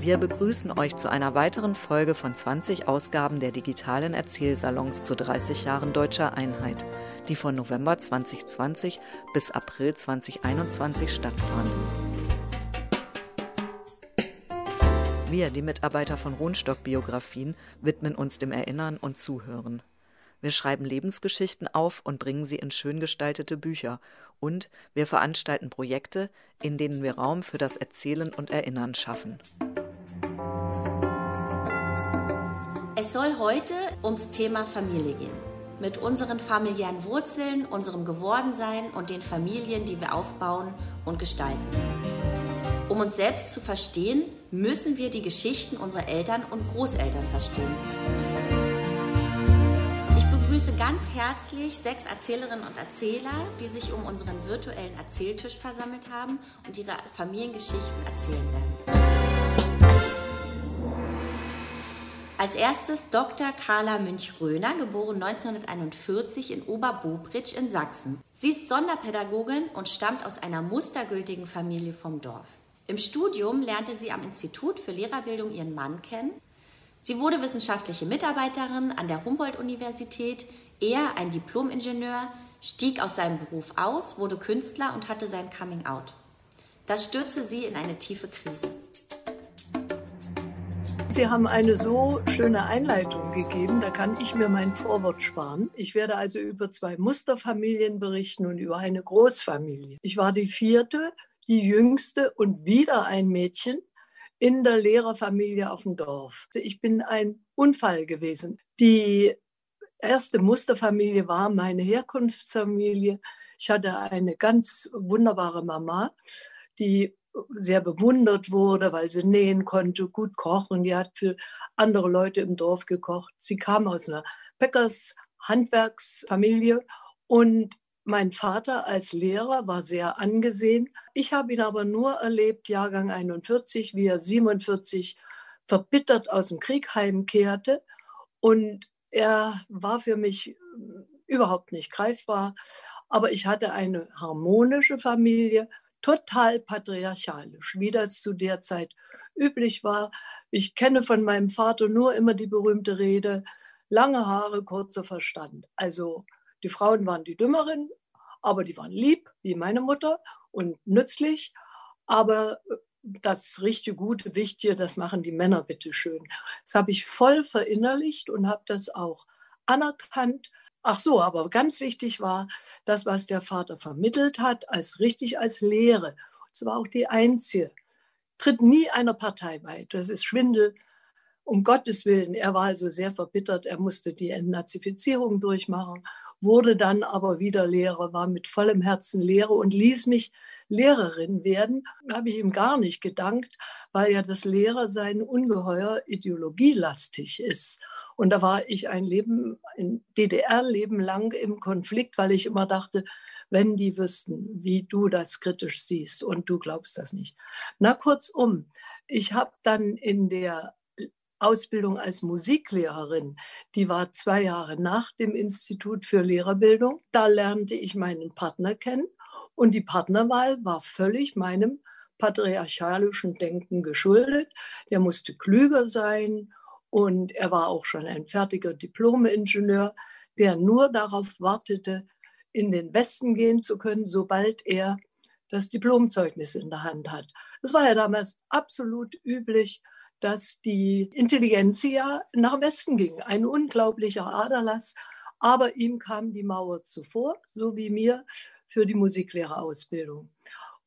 Wir begrüßen euch zu einer weiteren Folge von 20 Ausgaben der digitalen Erzählsalons zu 30 Jahren deutscher Einheit, die von November 2020 bis April 2021 stattfanden. Wir, die Mitarbeiter von Rohnstock Biografien, widmen uns dem Erinnern und Zuhören. Wir schreiben Lebensgeschichten auf und bringen sie in schön gestaltete Bücher. Und wir veranstalten Projekte, in denen wir Raum für das Erzählen und Erinnern schaffen. Es soll heute ums Thema Familie gehen. Mit unseren familiären Wurzeln, unserem Gewordensein und den Familien, die wir aufbauen und gestalten. Um uns selbst zu verstehen, müssen wir die Geschichten unserer Eltern und Großeltern verstehen begrüße ganz herzlich sechs Erzählerinnen und Erzähler, die sich um unseren virtuellen Erzähltisch versammelt haben und ihre Familiengeschichten erzählen werden. Als erstes Dr. Carla Münch-Röhner, geboren 1941 in Oberbobritsch in Sachsen. Sie ist Sonderpädagogin und stammt aus einer mustergültigen Familie vom Dorf. Im Studium lernte sie am Institut für Lehrerbildung ihren Mann kennen Sie wurde wissenschaftliche Mitarbeiterin an der Humboldt-Universität, er ein Diplom-Ingenieur, stieg aus seinem Beruf aus, wurde Künstler und hatte sein Coming-out. Das stürzte sie in eine tiefe Krise. Sie haben eine so schöne Einleitung gegeben, da kann ich mir mein Vorwort sparen. Ich werde also über zwei Musterfamilien berichten und über eine Großfamilie. Ich war die vierte, die jüngste und wieder ein Mädchen in der Lehrerfamilie auf dem Dorf. Ich bin ein Unfall gewesen. Die erste Musterfamilie war meine Herkunftsfamilie. Ich hatte eine ganz wunderbare Mama, die sehr bewundert wurde, weil sie nähen konnte, gut kochen. Die hat für andere Leute im Dorf gekocht. Sie kam aus einer Bäckers-Handwerksfamilie und mein Vater als Lehrer war sehr angesehen. Ich habe ihn aber nur erlebt, Jahrgang 41, wie er 47 verbittert aus dem Krieg heimkehrte. Und er war für mich äh, überhaupt nicht greifbar. Aber ich hatte eine harmonische Familie, total patriarchalisch, wie das zu der Zeit üblich war. Ich kenne von meinem Vater nur immer die berühmte Rede, lange Haare, kurzer Verstand. Also die Frauen waren die Dümmeren, aber die waren lieb, wie meine Mutter, und nützlich. Aber äh, das richtige, gute, wichtige, das machen die Männer bitte schön. Das habe ich voll verinnerlicht und habe das auch anerkannt. Ach so, aber ganz wichtig war das, was der Vater vermittelt hat, als richtig als Lehre. Das war auch die einzige. Tritt nie einer Partei bei. Das ist Schwindel. Um Gottes Willen. Er war also sehr verbittert. Er musste die Entnazifizierung durchmachen wurde dann aber wieder Lehrer, war mit vollem Herzen Lehrer und ließ mich Lehrerin werden. Habe ich ihm gar nicht gedankt, weil ja das Lehrersein ungeheuer ideologielastig ist. Und da war ich ein Leben, ein DDR-Leben lang im Konflikt, weil ich immer dachte, wenn die wüssten, wie du das kritisch siehst und du glaubst das nicht. Na kurzum, ich habe dann in der Ausbildung als Musiklehrerin. Die war zwei Jahre nach dem Institut für Lehrerbildung. Da lernte ich meinen Partner kennen und die Partnerwahl war völlig meinem patriarchalischen Denken geschuldet. Der musste klüger sein und er war auch schon ein fertiger Diplom-Ingenieur, der nur darauf wartete, in den Westen gehen zu können, sobald er das Diplomzeugnis in der Hand hat. Das war ja damals absolut üblich dass die Intelligenz ja nach Westen ging. Ein unglaublicher Aderlass. Aber ihm kam die Mauer zuvor, so wie mir für die Musiklehrerausbildung.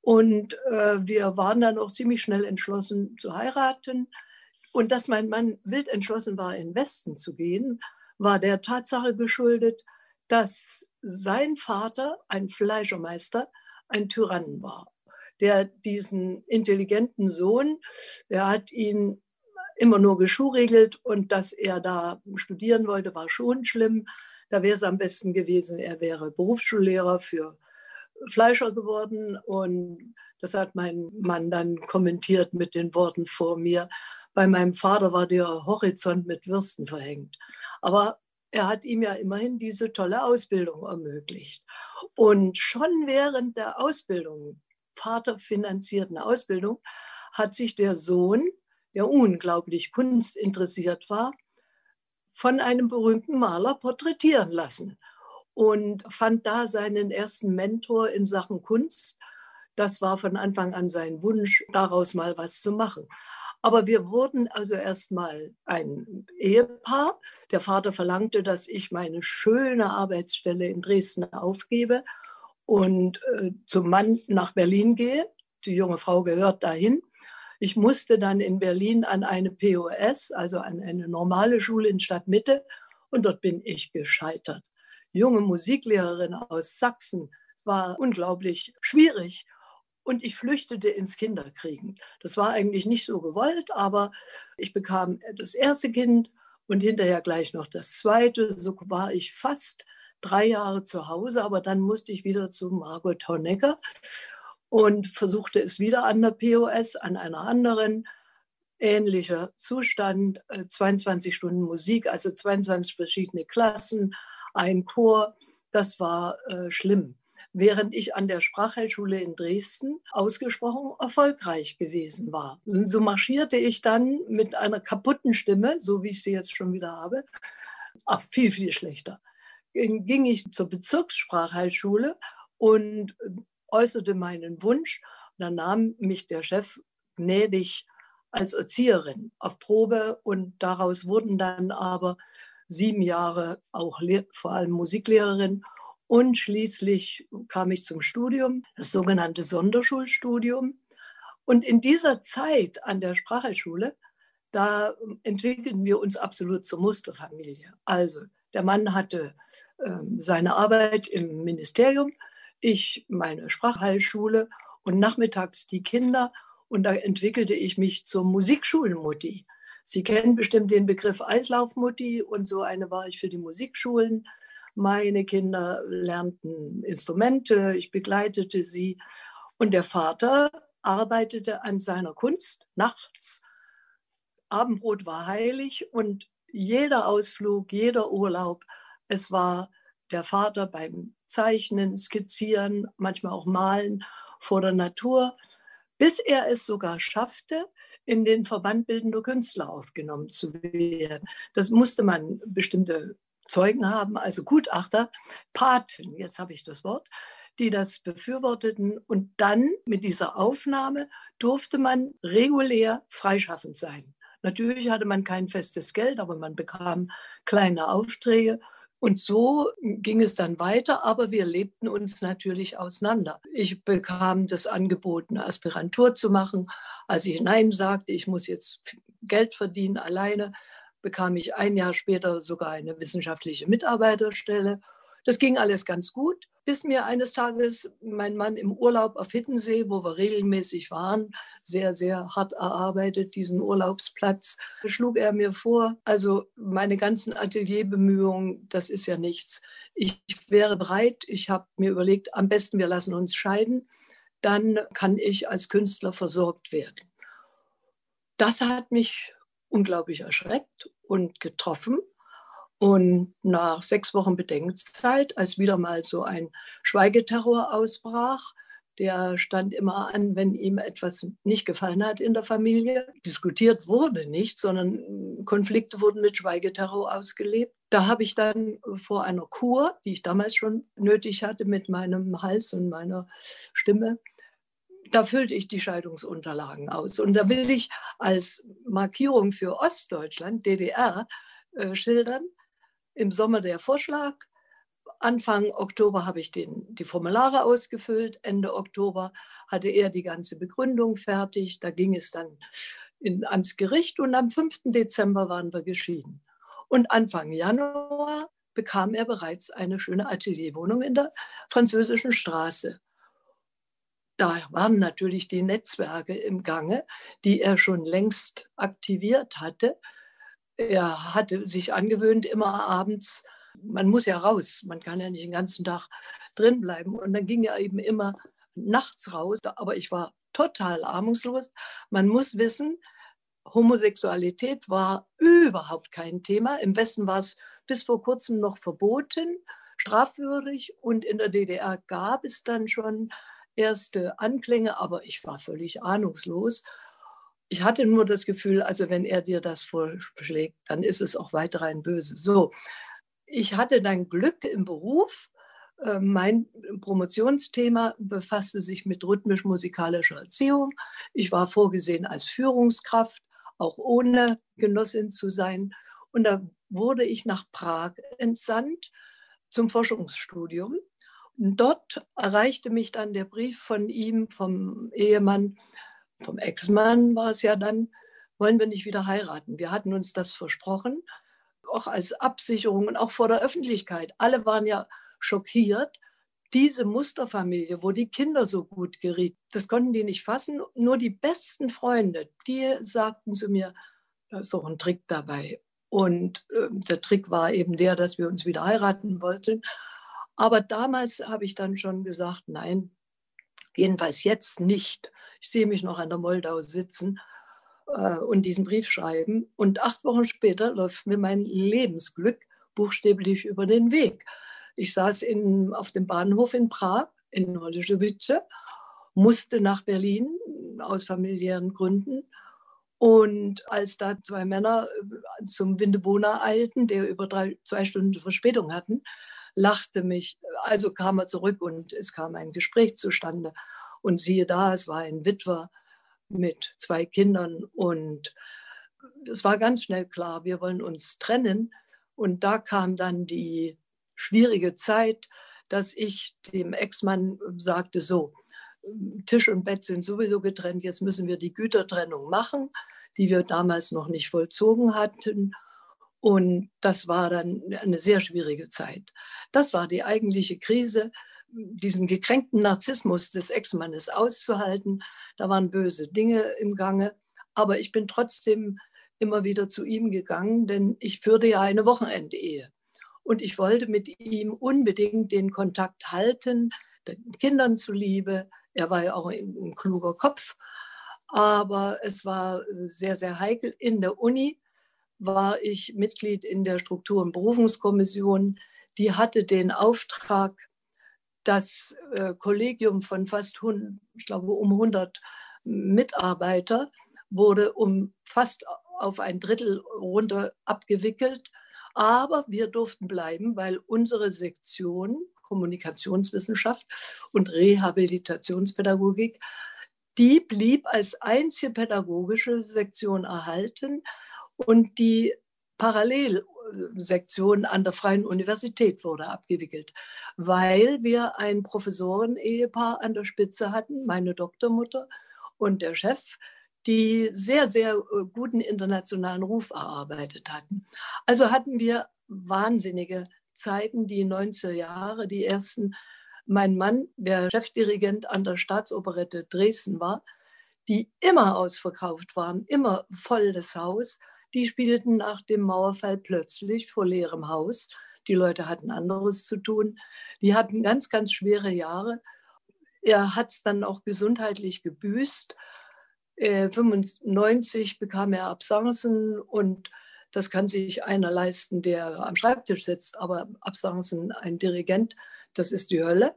Und äh, wir waren dann auch ziemlich schnell entschlossen zu heiraten. Und dass mein Mann wild entschlossen war, in den Westen zu gehen, war der Tatsache geschuldet, dass sein Vater, ein Fleischermeister, ein Tyrann war der diesen intelligenten Sohn, der hat ihn immer nur geschuhregelt und dass er da studieren wollte, war schon schlimm. Da wäre es am besten gewesen, er wäre Berufsschullehrer für Fleischer geworden und das hat mein Mann dann kommentiert mit den Worten vor mir. Bei meinem Vater war der Horizont mit Würsten verhängt. Aber er hat ihm ja immerhin diese tolle Ausbildung ermöglicht. Und schon während der Ausbildung vaterfinanzierten Ausbildung hat sich der Sohn der unglaublich kunstinteressiert war, von einem berühmten Maler porträtieren lassen und fand da seinen ersten Mentor in Sachen Kunst. Das war von Anfang an sein Wunsch, daraus mal was zu machen. Aber wir wurden also erstmal ein Ehepaar. Der Vater verlangte, dass ich meine schöne Arbeitsstelle in Dresden aufgebe und äh, zum Mann nach Berlin gehe. Die junge Frau gehört dahin. Ich musste dann in Berlin an eine POS, also an eine normale Schule in Stadtmitte, und dort bin ich gescheitert. Junge Musiklehrerin aus Sachsen. Es war unglaublich schwierig. Und ich flüchtete ins Kinderkriegen. Das war eigentlich nicht so gewollt, aber ich bekam das erste Kind und hinterher gleich noch das zweite. So war ich fast drei Jahre zu Hause, aber dann musste ich wieder zu Margot Honecker und versuchte es wieder an der POS, an einer anderen. Ähnlicher Zustand, 22 äh, Stunden Musik, also 22 verschiedene Klassen, ein Chor. Das war äh, schlimm. Während ich an der Sprachheilschule in Dresden ausgesprochen erfolgreich gewesen war. So marschierte ich dann mit einer kaputten Stimme, so wie ich sie jetzt schon wieder habe, ach, viel, viel schlechter. Ging ich zur Bezirkssprachheilschule und äußerte meinen Wunsch. Und dann nahm mich der Chef gnädig als Erzieherin auf Probe und daraus wurden dann aber sieben Jahre auch vor allem Musiklehrerin und schließlich kam ich zum Studium, das sogenannte Sonderschulstudium. Und in dieser Zeit an der Sprachschule, da entwickelten wir uns absolut zur Musterfamilie. Also der Mann hatte äh, seine Arbeit im Ministerium, ich meine Sprachheilschule und nachmittags die Kinder. Und da entwickelte ich mich zur Musikschulmutti. Sie kennen bestimmt den Begriff Eislaufmutti und so eine war ich für die Musikschulen. Meine Kinder lernten Instrumente, ich begleitete sie. Und der Vater arbeitete an seiner Kunst nachts. Abendbrot war heilig und jeder Ausflug, jeder Urlaub, es war der Vater beim Zeichnen, Skizzieren, manchmal auch Malen vor der Natur, bis er es sogar schaffte, in den Verband bildender Künstler aufgenommen zu werden. Das musste man bestimmte Zeugen haben, also Gutachter, Paten, jetzt habe ich das Wort, die das befürworteten. Und dann mit dieser Aufnahme durfte man regulär freischaffend sein. Natürlich hatte man kein festes Geld, aber man bekam kleine Aufträge und so ging es dann weiter, aber wir lebten uns natürlich auseinander. Ich bekam das Angebot, eine Aspirantur zu machen. Als ich Nein sagte, ich muss jetzt Geld verdienen alleine, bekam ich ein Jahr später sogar eine wissenschaftliche Mitarbeiterstelle. Das ging alles ganz gut, bis mir eines Tages mein Mann im Urlaub auf Hittensee, wo wir regelmäßig waren, sehr, sehr hart erarbeitet, diesen Urlaubsplatz, schlug er mir vor, also meine ganzen Atelierbemühungen, das ist ja nichts. Ich wäre bereit, ich habe mir überlegt, am besten wir lassen uns scheiden, dann kann ich als Künstler versorgt werden. Das hat mich unglaublich erschreckt und getroffen. Und nach sechs Wochen Bedenkzeit, als wieder mal so ein Schweigeterror ausbrach, der stand immer an, wenn ihm etwas nicht gefallen hat in der Familie. Diskutiert wurde nicht, sondern Konflikte wurden mit Schweigeterror ausgelebt. Da habe ich dann vor einer Kur, die ich damals schon nötig hatte mit meinem Hals und meiner Stimme, da füllte ich die Scheidungsunterlagen aus. Und da will ich als Markierung für Ostdeutschland, DDR, äh, schildern, im Sommer der Vorschlag. Anfang Oktober habe ich den, die Formulare ausgefüllt. Ende Oktober hatte er die ganze Begründung fertig. Da ging es dann in, ans Gericht und am 5. Dezember waren wir geschieden. Und Anfang Januar bekam er bereits eine schöne Atelierwohnung in der französischen Straße. Da waren natürlich die Netzwerke im Gange, die er schon längst aktiviert hatte er hatte sich angewöhnt, immer abends, man muss ja raus, man kann ja nicht den ganzen Tag drin bleiben. Und dann ging er eben immer nachts raus, aber ich war total ahnungslos. Man muss wissen, Homosexualität war überhaupt kein Thema. Im Westen war es bis vor kurzem noch verboten, strafwürdig. Und in der DDR gab es dann schon erste Anklänge, aber ich war völlig ahnungslos. ich hatte nur das Gefühl, also wenn er dir das vorschlägt, dann ist es auch weiter ein Böse. So, ich hatte dann Glück im Beruf. Äh, mein Promotionsthema befasste sich mit rhythmisch-musikalischer Erziehung. Ich war vorgesehen als Führungskraft, auch ohne Genossin zu sein. Und da wurde ich nach Prag entsandt zum Forschungsstudium. Dort erreichte mich dann der Brief von ihm, vom Ehemann, vom Ex-Mann war es ja dann, wollen wir nicht wieder heiraten. Wir hatten uns das versprochen, auch als Absicherung und auch vor der Öffentlichkeit. Alle waren ja schockiert. Diese Musterfamilie, wo die Kinder so gut gerieten, das konnten die nicht fassen. Nur die besten Freunde, die sagten zu mir, da ist doch ein Trick dabei. Und äh, der Trick war eben der, dass wir uns wieder heiraten wollten. Aber damals habe ich dann schon gesagt, nein, jedenfalls jetzt nicht. Ich sehe mich noch an der Moldau sitzen äh, und diesen Brief schreiben. Und acht Wochen später läuft mir mein Lebensglück buchstäblich über den Weg. Ich saß in, auf dem Bahnhof in Prag, in Holešovice, musste nach Berlin aus familiären Gründen. Und als da zwei Männer äh, zum Windebona eilten, der über drei, zwei Stunden Verspätung hatten, lachte mich. Also kam er zurück und es kam ein Gespräch zustande. Und siehe da, es war ein Witwer mit zwei Kindern und es war ganz schnell klar, wir wollen uns trennen. Und da kam dann die schwierige Zeit, dass ich dem Ex-Mann sagte, so, Tisch und Bett sind sowieso getrennt, jetzt müssen wir die Gütertrennung machen, die wir damals noch nicht vollzogen hatten. Und das war dann eine sehr schwierige Zeit. Das war die eigentliche Krise, diesen gekränkten Narzissmus des Ex-Mannes auszuhalten. Da waren böse Dinge im Gange. Aber ich bin trotzdem immer wieder zu ihm gegangen, denn ich führte ja eine Wochenendehe. Und ich wollte mit ihm unbedingt den Kontakt halten, den Kindern zuliebe. Er war ja auch ein kluger Kopf. Aber es war sehr, sehr heikel. In der Uni war ich Mitglied in der Struktur- und Berufungskommission. Die hatte den Auftrag, das äh, Kollegium von fast, 100, ich glaube, um 100 Mitarbeiter wurde um fast auf ein Drittel runter abgewickelt. Aber wir durften bleiben, weil unsere Sektion Kommunikationswissenschaft und Rehabilitationspädagogik, die blieb als einzige pädagogische Sektion erhalten und die Parallelsektion an der Freien Universität wurde abgewickelt, weil wir ein Professoren-Ehepaar an der Spitze hatten, meine Doktormutter und der Chef, die sehr, sehr äh, guten internationalen Ruf erarbeitet hatten. Also hatten wir wahnsinnige Zeiten, die 90er Jahre, die ersten. Mein Mann, der Chefdirigent an der Staatsoperette Dresden war, die immer ausverkauft waren, immer voll das Haus die spielten nach dem Mauerfall plötzlich vor leerem Haus. Die Leute hatten anderes zu tun. Die hatten ganz, ganz schwere Jahre. Er hat es dann auch gesundheitlich gebüßt. Äh, 95 bekam er Absancen und das kann sich einer leisten, der am Schreibtisch sitzt. Aber Absancen, ein Dirigent, das ist die Hölle.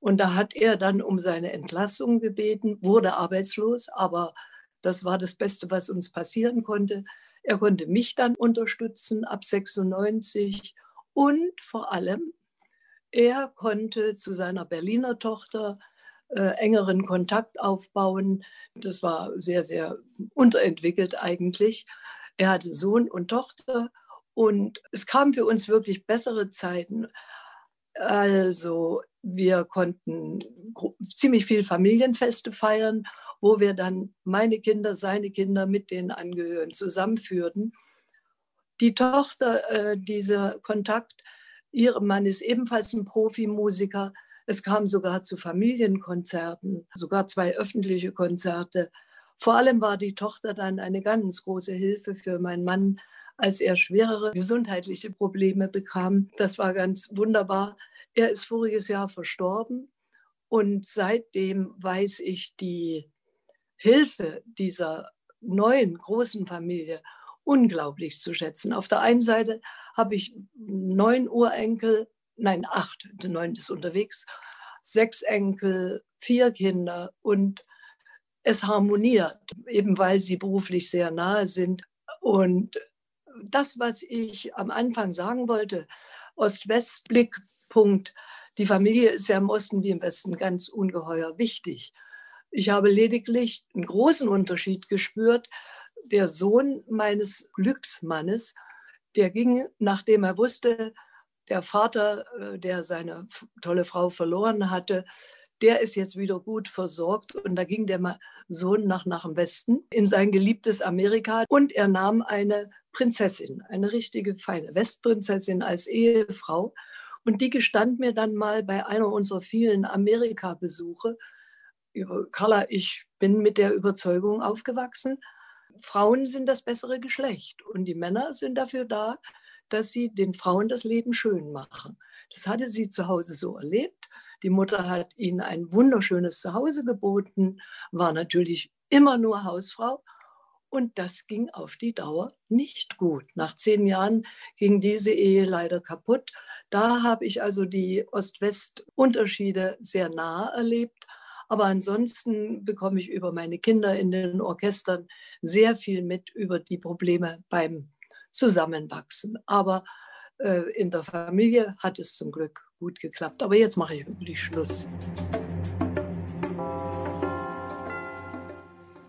Und da hat er dann um seine Entlassung gebeten, wurde arbeitslos, aber das war das Beste, was uns passieren konnte. Er konnte mich dann unterstützen ab 96 und vor allem, er konnte zu seiner Berliner Tochter äh, engeren Kontakt aufbauen. Das war sehr, sehr unterentwickelt eigentlich. Er hatte Sohn und Tochter und es kamen für uns wirklich bessere Zeiten. Also wir konnten ziemlich viel Familienfeste feiern wo wir dann meine Kinder, seine Kinder mit den Angehörigen zusammenführten. Die Tochter, äh, dieser Kontakt, ihr Mann ist ebenfalls ein Profimusiker. Es kam sogar zu Familienkonzerten, sogar zwei öffentliche Konzerte. Vor allem war die Tochter dann eine ganz große Hilfe für meinen Mann, als er schwerere gesundheitliche Probleme bekam. Das war ganz wunderbar. Er ist voriges Jahr verstorben und seitdem weiß ich die Hilfe dieser neuen großen Familie unglaublich zu schätzen. Auf der einen Seite habe ich neun Urenkel, nein, acht, neun ist unterwegs, sechs Enkel, vier Kinder und es harmoniert, eben weil sie beruflich sehr nahe sind. Und das, was ich am Anfang sagen wollte, Ost-West-Blickpunkt, die Familie ist ja im Osten wie im Westen ganz ungeheuer wichtig. Ich habe lediglich einen großen Unterschied gespürt. Der Sohn meines Glücksmannes, der ging, nachdem er wusste, der Vater, äh, der seine tolle Frau verloren hatte, der ist jetzt wieder gut versorgt. Und da ging der Sohn nach, nach dem Westen in sein geliebtes Amerika und er nahm eine Prinzessin, eine richtige feine Westprinzessin als Ehefrau. Und die gestand mir dann mal bei einer unserer vielen Amerika-Besuche, Carla, ich bin mit der Überzeugung aufgewachsen, Frauen sind das bessere Geschlecht und die Männer sind dafür da, dass sie den Frauen das Leben schön machen. Das hatte sie zu Hause so erlebt. Die Mutter hat ihnen ein wunderschönes Zuhause geboten, war natürlich immer nur Hausfrau. Und das ging auf die Dauer nicht gut. Nach zehn Jahren ging diese Ehe leider kaputt. Da habe ich also die Ost-West-Unterschiede sehr nah erlebt. Aber ansonsten bekomme ich über meine Kinder in den Orchestern sehr viel mit über die Probleme beim Zusammenwachsen. Aber äh, in der Familie hat es zum Glück gut geklappt. Aber jetzt mache ich wirklich Schluss.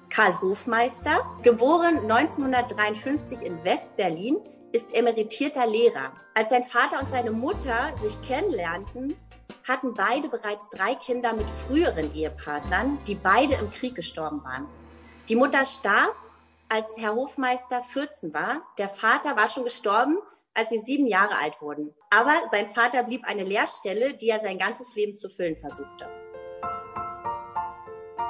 Karl Hofmeister, geboren 1953 in West-Berlin, ist emeritierter Lehrer. Als sein Vater und seine Mutter sich kennenlernten, hatten beide bereits drei Kinder mit früheren Ehepartnern, die beide im Krieg gestorben waren. Die Mutter starb, als Herr Hofmeister 14 war. Der Vater war schon gestorben, als sie sieben Jahre alt wurden. Aber sein Vater blieb eine Lehrstelle, die er sein ganzes Leben zu füllen versuchte.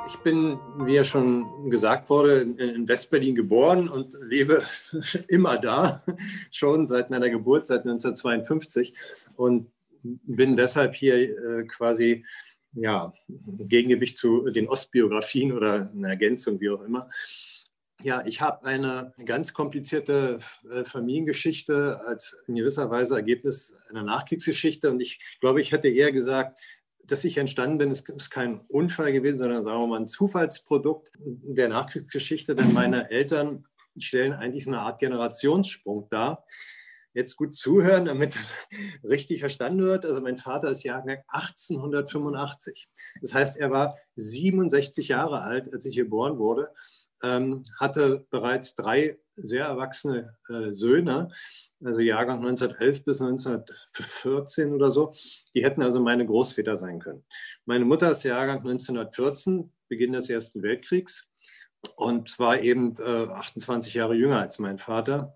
Ich bin, wie ja schon gesagt wurde, in Westberlin geboren und lebe immer da, schon seit meiner Geburt, seit 1952. Und bin deshalb hier äh, quasi ja, Gegengewicht zu den Ostbiografien oder eine Ergänzung, wie auch immer. Ja, ich habe eine ganz komplizierte äh, Familiengeschichte als in gewisser Weise Ergebnis einer Nachkriegsgeschichte. Und ich glaube, ich hätte eher gesagt, dass ich entstanden bin, ist, ist kein Unfall gewesen, sondern sagen wir mal ein Zufallsprodukt der Nachkriegsgeschichte. Denn meine Eltern stellen eigentlich eine Art Generationssprung dar jetzt gut zuhören, damit es richtig verstanden wird. Also mein Vater ist Jahrgang 1885. Das heißt, er war 67 Jahre alt, als ich geboren wurde, ähm, hatte bereits drei sehr erwachsene äh, Söhne, also Jahrgang 1911 bis 1914 oder so. Die hätten also meine Großväter sein können. Meine Mutter ist Jahrgang 1914, Beginn des Ersten Weltkriegs und war eben äh, 28 Jahre jünger als mein Vater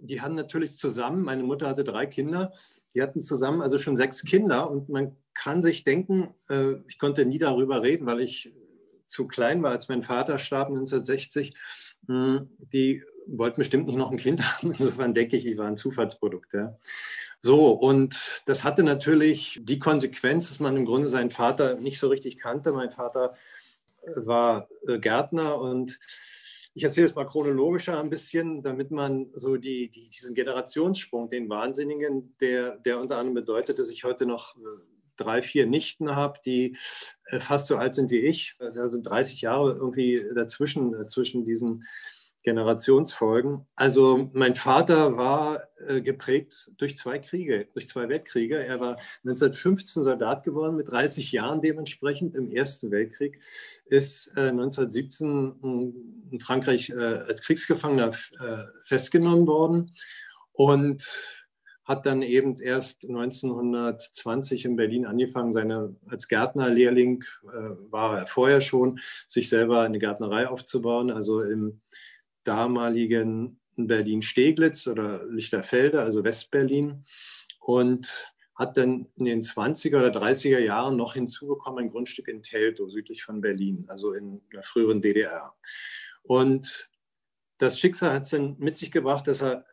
die haben natürlich zusammen, meine Mutter hatte drei Kinder, die hatten zusammen also schon sechs Kinder und man kann sich denken, äh, ich konnte nie darüber reden, weil ich zu klein war, als mein Vater starb 1960. Hm, die wollten bestimmt nicht noch ein Kind haben. Insofern denke ich, ich war ein Zufallsprodukt. Ja. So, und das hatte natürlich die Konsequenz, dass man im Grunde seinen Vater nicht so richtig kannte. Mein Vater äh, war äh, Gärtner und ich erzähle es mal chronologischer ein bisschen, damit man so die, die, diesen Generationssprung, den Wahnsinnigen, der, der unter anderem bedeutet, dass ich heute noch äh, drei, vier Nichten habe, die äh, fast so alt sind wie ich. Da sind 30 Jahre irgendwie dazwischen, äh, zwischen diesen Generationsfolgen. Also mein Vater war äh, geprägt durch zwei Kriege, durch zwei Weltkriege. Er war 1915 Soldat geworden, mit 30 Jahren dementsprechend im Ersten Weltkrieg, ist äh, 1917 in Frankreich äh, als Kriegsgefangener äh, festgenommen worden und hat dann eben erst 1920 in Berlin angefangen, seine als Gärtnerlehrling äh, war er vorher schon, sich selber eine Gärtnerei aufzubauen, also im damaligen Berlin-Steglitz oder Lichterfelde, also Westberlin. Und hat dann in den 20er oder 30er Jahren noch hinzugekommen ein Grundstück in Teltow, südlich von Berlin, also in der früheren DDR. Und das Schicksal hat es dann mit sich gebracht, dass er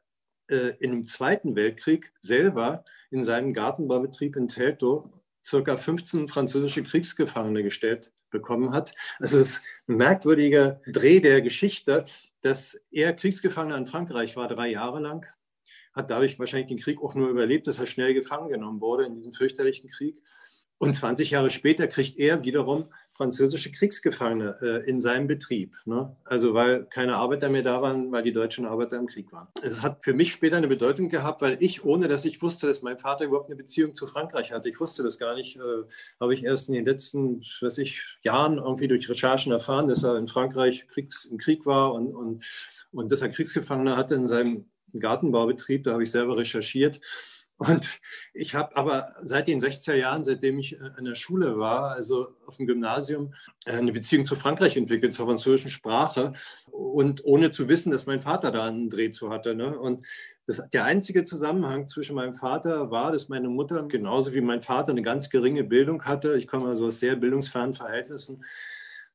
äh, im Zweiten Weltkrieg selber in seinem Gartenbaubetrieb in Teltow circa 15 französische Kriegsgefangene gestellt bekommen hat. Also es ist ein merkwürdiger Dreh der Geschichte, dass er Kriegsgefangener in Frankreich war, drei Jahre lang, hat dadurch wahrscheinlich den Krieg auch nur überlebt, dass er schnell gefangen genommen wurde in diesem fürchterlichen Krieg. Und 20 Jahre später kriegt er wiederum französische Kriegsgefangene äh, in seinem Betrieb. Ne? Also weil keine Arbeiter mehr da waren, weil die deutschen Arbeiter im Krieg waren. Es hat für mich später eine Bedeutung gehabt, weil ich, ohne dass ich wusste, dass mein Vater überhaupt eine Beziehung zu Frankreich hatte, ich wusste das gar nicht, äh, habe ich erst in den letzten, weiß ich, Jahren irgendwie durch Recherchen erfahren, dass er in Frankreich Kriegs, im Krieg war und, und, und dass er Kriegsgefangene hatte in seinem Gartenbaubetrieb. Da habe ich selber recherchiert. Und ich habe aber seit den 60er Jahren, seitdem ich äh, in der Schule war, also auf dem Gymnasium, äh, eine Beziehung zu Frankreich entwickelt, zur französischen Sprache. Und ohne zu wissen, dass mein Vater da einen Dreh zu hatte. Ne? Und das, der einzige Zusammenhang zwischen meinem Vater war, dass meine Mutter genauso wie mein Vater eine ganz geringe Bildung hatte. Ich komme also aus sehr bildungsfernen Verhältnissen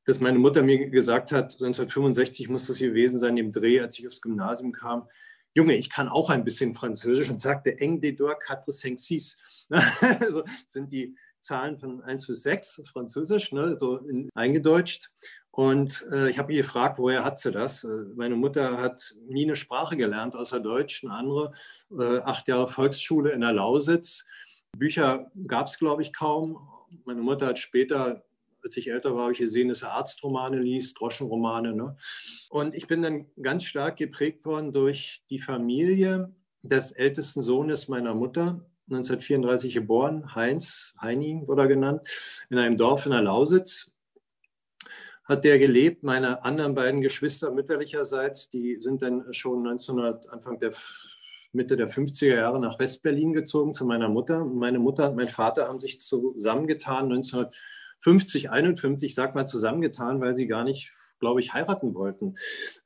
dass meine Mutter mir gesagt hat, 1965 muss das gewesen sein, im Dreh, als ich aufs Gymnasium kam, Junge, ich kann auch ein bisschen Französisch und sagte Eng de door quatre cinq six. also sind die Zahlen von 1 bis 6 Französisch, ne, so in, eingedeutscht. Und äh, ich habe gefragt, woher hat sie das? Äh, meine Mutter hat nie eine Sprache gelernt außer Deutsch, eine andere. Äh, acht Jahre Volksschule in der Lausitz. Bücher gab es, glaube ich, kaum. Meine Mutter hat später als ich älter war, habe ich gesehen, dass er Arztromane liest, Groschenromane. Ne? Und ich bin dann ganz stark geprägt worden durch die Familie des ältesten Sohnes meiner Mutter, 1934 geboren, Heinz, Heini wurde er genannt, in einem Dorf in der Lausitz. Hat der gelebt. Meine anderen beiden Geschwister mütterlicherseits, die sind dann schon 1900, Anfang der Mitte der 50er Jahre nach Westberlin gezogen zu meiner Mutter. Und meine Mutter und mein Vater haben sich zusammengetan 1900 50, 51, sag mal, zusammengetan, weil sie gar nicht, glaube ich, heiraten wollten.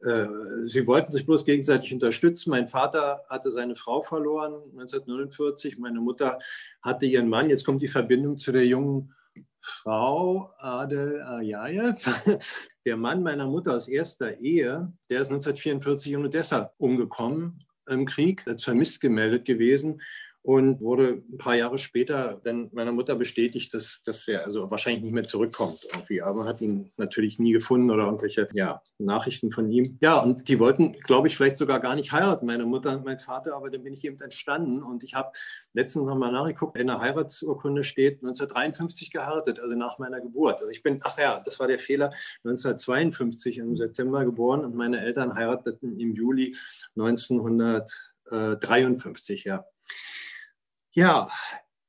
Äh, sie wollten sich bloß gegenseitig unterstützen. Mein Vater hatte seine Frau verloren 1949, meine Mutter hatte ihren Mann. Jetzt kommt die Verbindung zu der jungen Frau Adel Ayayev. Der Mann meiner Mutter aus erster Ehe, der ist 1944 in Odessa umgekommen im Krieg, als vermisst gemeldet gewesen und wurde ein paar Jahre später dann meiner Mutter bestätigt, dass, dass er also wahrscheinlich nicht mehr zurückkommt irgendwie. Aber man hat ihn natürlich nie gefunden oder irgendwelche ja, Nachrichten von ihm. Ja, und die wollten, glaube ich, vielleicht sogar gar nicht heiraten, meine Mutter und mein Vater, aber dann bin ich eben entstanden und ich habe letztens nochmal nachgeguckt, in der Heiratsurkunde steht 1953 geheiratet, also nach meiner Geburt. Also ich bin, ach ja, das war der Fehler, 1952 im September geboren und meine Eltern heirateten im Juli 1953, ja. Ja,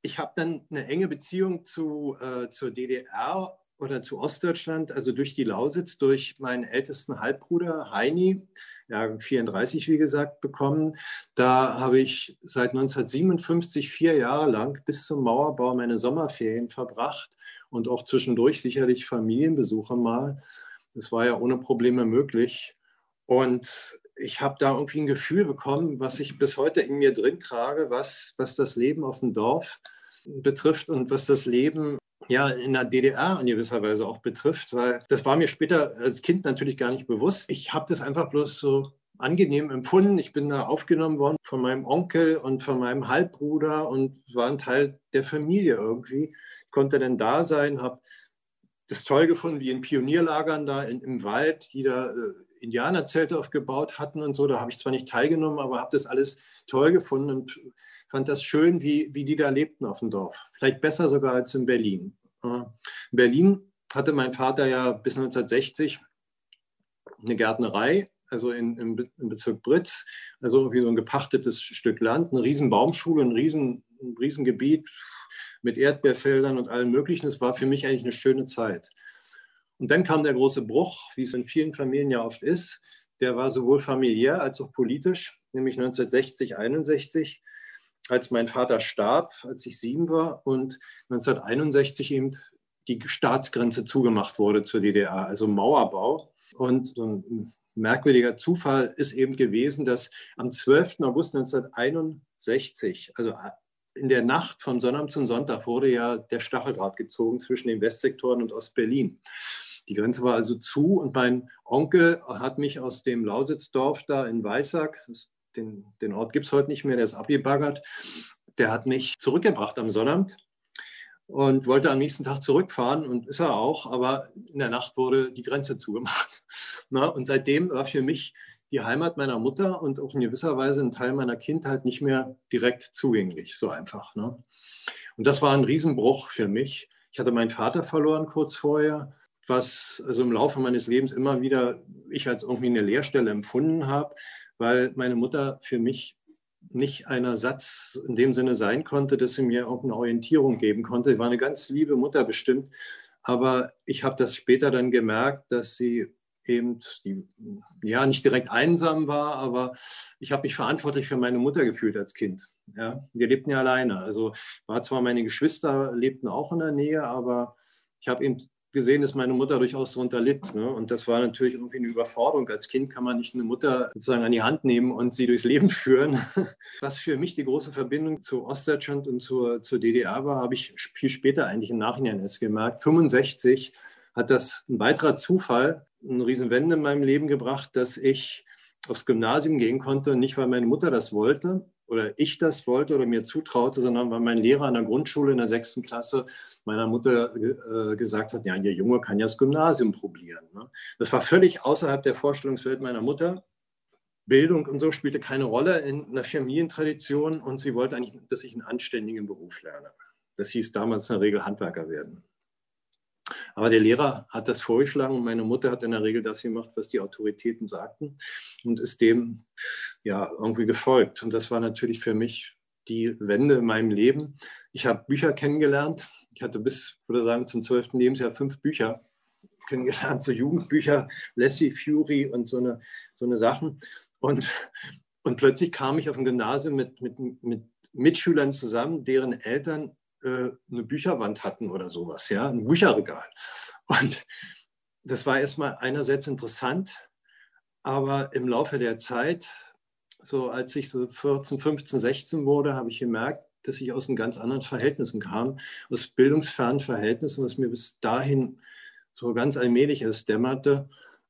ich habe dann eine enge Beziehung zu, äh, zur DDR oder zu Ostdeutschland, also durch die Lausitz, durch meinen ältesten Halbbruder Heini, ja, 34 wie gesagt, bekommen. Da habe ich seit 1957 vier Jahre lang bis zum Mauerbau meine Sommerferien verbracht und auch zwischendurch sicherlich Familienbesuche mal. Das war ja ohne Probleme möglich. Und ich habe da irgendwie ein Gefühl bekommen, was ich bis heute in mir drin trage, was, was das Leben auf dem Dorf betrifft und was das Leben ja in der DDR in gewisser Weise auch betrifft, weil das war mir später als Kind natürlich gar nicht bewusst. Ich habe das einfach bloß so angenehm empfunden. Ich bin da aufgenommen worden von meinem Onkel und von meinem Halbbruder und war ein Teil der Familie irgendwie. Konnte dann da sein, habe das toll gefunden, wie in Pionierlagern da in, im Wald, die da äh, Indianerzelte aufgebaut hatten und so. Da habe ich zwar nicht teilgenommen, aber habe das alles toll gefunden und fand das schön, wie, wie die da lebten auf dem Dorf. Vielleicht besser sogar als in Berlin. In Berlin hatte mein Vater ja bis 1960 eine Gärtnerei, also in, im, im Bezirk Britz, also irgendwie so ein gepachtetes Stück Land, eine riesen Baumschule, ein riesen, ein riesen Gebiet mit Erdbeerfeldern und allem Möglichen. Das war für mich eigentlich eine schöne Zeit. Und dann kam der große Bruch, wie es in vielen Familien ja oft ist. Der war sowohl familiär als auch politisch, nämlich 1960, 61, als mein Vater starb, als ich sieben war und 1961 eben die Staatsgrenze zugemacht wurde zur DDR, also Mauerbau. Und so ein merkwürdiger Zufall ist eben gewesen, dass am 12. August 1961, also in der Nacht von Sonnabend zum Sonntag, wurde ja der Stacheldraht gezogen zwischen den Westsektoren und Ostberlin. Die Grenze war also zu und mein Onkel hat mich aus dem Lausitzdorf da in Weissack, den, den Ort gibt es heute nicht mehr, der ist abgebaggert, der hat mich zurückgebracht am Sonnabend und wollte am nächsten Tag zurückfahren und ist er auch, aber in der Nacht wurde die Grenze zugemacht. Na, und seitdem war für mich die Heimat meiner Mutter und auch in gewisser Weise ein Teil meiner Kindheit nicht mehr direkt zugänglich, so einfach. Ne? Und das war ein Riesenbruch für mich. Ich Ich hatte meinen Vater verloren kurz vorher, was also im Laufe meines Lebens immer wieder ich als irgendwie eine Leerstelle empfunden habe, weil meine Mutter für mich nicht ein Ersatz in dem Sinne sein konnte, dass sie mir irgendeine Orientierung geben konnte. Sie war eine ganz liebe Mutter bestimmt, aber ich habe das später dann gemerkt, dass sie eben die, ja nicht direkt einsam war, aber ich habe mich verantwortlich für meine Mutter gefühlt als Kind. Ja, wir lebten ja alleine. Also war zwar meine Geschwister lebten auch in der Nähe, aber ich habe eben gesehen, dass meine Mutter durchaus darunter litt. Ne? Und das war natürlich irgendwie eine Überforderung. Als Kind kann man nicht eine Mutter sozusagen an die Hand nehmen und sie durchs Leben führen. Was für mich die große Verbindung zu Ostdeutschland und zur, zur DDR war, habe ich viel später eigentlich im Nachhinein erst gemerkt. 65 hat das ein weiterer Zufall eine Riesenwende in meinem Leben gebracht, dass ich aufs Gymnasium gehen konnte, nicht weil meine Mutter das wollte oder ich das wollte oder mir zutraute, sondern weil mein Lehrer an der Grundschule in der sechsten Klasse meiner Mutter äh, gesagt hat, ja, ihr Junge kann ja das Gymnasium probieren. Ne? Das war völlig außerhalb der Vorstellungswelt meiner Mutter. Bildung und so spielte keine Rolle in einer Familientradition und sie wollte eigentlich, dass ich einen anständigen Beruf lerne. Das hieß damals in der Regel Handwerker werden. Aber der Lehrer hat das vorgeschlagen und meine Mutter hat in der Regel das gemacht, was die Autoritäten sagten und ist dem ja irgendwie gefolgt. Und das war natürlich für mich die Wende in meinem Leben. Ich habe Bücher kennengelernt. Ich hatte bis, würde sagen, zum zwölften Lebensjahr fünf Bücher kennengelernt, so Jugendbücher, Lassie, Fury und so eine, so eine Sachen. Und, und plötzlich kam ich auf ein Gymnasium mit, mit, mit Mitschülern zusammen, deren Eltern äh, eine Bücherwand hatten oder sowas, ja, ein Bücherregal. Und das war erstmal einerseits interessant, aber im Laufe der Zeit, so als ich so 14, 15, 16 wurde, habe ich gemerkt, dass ich aus einem ganz anderen Verhältnissen kam, aus bildungsfernen Verhältnissen, was mir bis dahin so ganz allmählich erst dämmerte.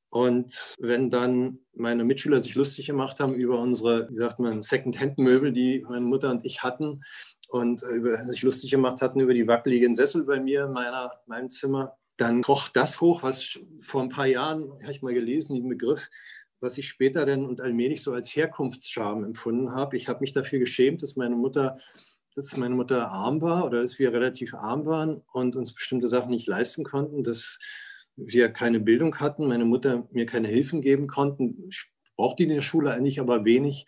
Und wenn dann meine Mitschüler sich lustig gemacht haben über unsere, wie sagt man, Second-Hand-Möbel, die meine Mutter und ich hatten, und äh, über, sich lustig gemacht hatten über die wackeligen Sessel bei mir in meiner, meinem Zimmer, dann kroch das hoch, was vor ein paar Jahren, habe ich mal gelesen, den Begriff, was ich später dann und allmählich so als Herkunftsscham empfunden habe. Ich habe mich dafür geschämt, dass meine Mutter dass meine Mutter arm war oder dass wir relativ arm waren und uns bestimmte Sachen nicht leisten konnten, dass wir keine Bildung hatten, meine Mutter mir keine Hilfen geben konnten. Ich brauchte die in der Schule eigentlich aber wenig.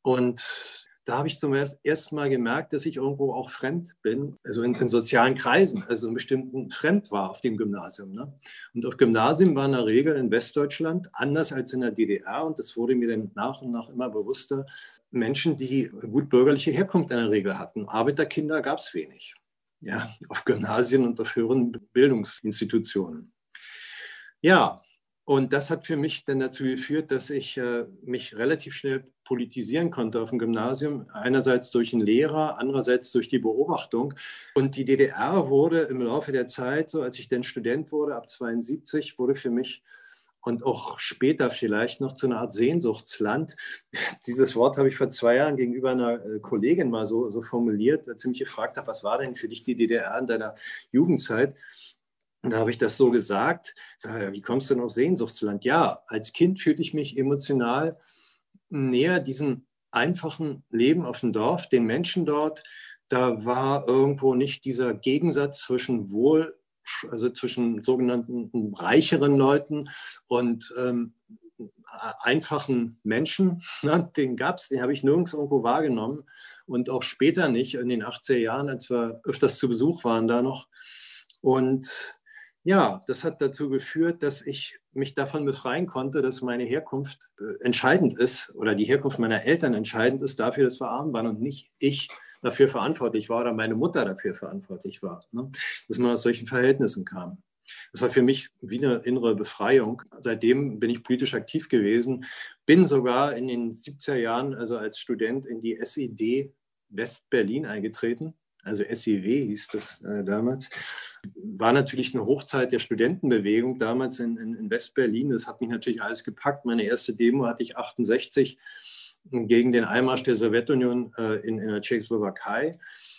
Und da habe ich zum ersten Mal gemerkt, dass ich irgendwo auch fremd bin, also in, in sozialen Kreisen, also in bestimmten fremd war auf dem Gymnasium. Ne? Und auf Gymnasien war in der Regel in Westdeutschland anders als in der DDR und das wurde mir dann nach und nach immer bewusster. Menschen, die gut bürgerliche Herkunft in der Regel hatten. Arbeiterkinder gab es wenig. Ja, auf Gymnasien und auf höheren Bildungsinstitutionen. Ja, und das hat für mich dann dazu geführt, dass ich äh, mich relativ schnell politisieren konnte auf dem Gymnasium. Einerseits durch einen Lehrer, andererseits durch die Beobachtung. Und die DDR wurde im Laufe der Zeit, so als ich dann Student wurde, ab 72, wurde für mich und auch später vielleicht noch zu einer Art Sehnsuchtsland. Dieses Wort habe ich vor zwei Jahren gegenüber einer äh, Kollegin mal so, so formuliert, als sie mich gefragt hat, was war denn für dich die DDR in deiner Jugendzeit? Und da habe ich das so gesagt. Sage, wie kommst du denn auf Sehnsuchtsland? Ja, als Kind fühlte ich mich emotional näher diesem einfachen Leben auf dem Dorf, den Menschen dort. Da war irgendwo nicht dieser Gegensatz zwischen Wohl, also zwischen sogenannten reicheren Leuten und ähm, einfachen Menschen. Den gab es, den habe ich nirgends irgendwo wahrgenommen und auch später nicht, in den 80er Jahren, als wir öfters zu Besuch waren da noch. Und ja, das hat dazu geführt, dass ich mich davon befreien konnte, dass meine Herkunft äh, entscheidend ist oder die Herkunft meiner Eltern entscheidend ist dafür, dass wir arm waren und nicht ich dafür verantwortlich war oder meine Mutter dafür verantwortlich war, ne? dass man aus solchen Verhältnissen kam. Das war für mich wie eine innere Befreiung. Seitdem bin ich politisch aktiv gewesen, bin sogar in den 70er Jahren, also als Student, in die SED West-Berlin eingetreten also SIW hieß das äh, damals, war natürlich eine Hochzeit der Studentenbewegung damals in, in, in Westberlin. Das hat mich natürlich alles gepackt. Meine erste Demo hatte ich 68 gegen den Einmarsch der Sowjetunion äh, in, in der Tschechoslowakei.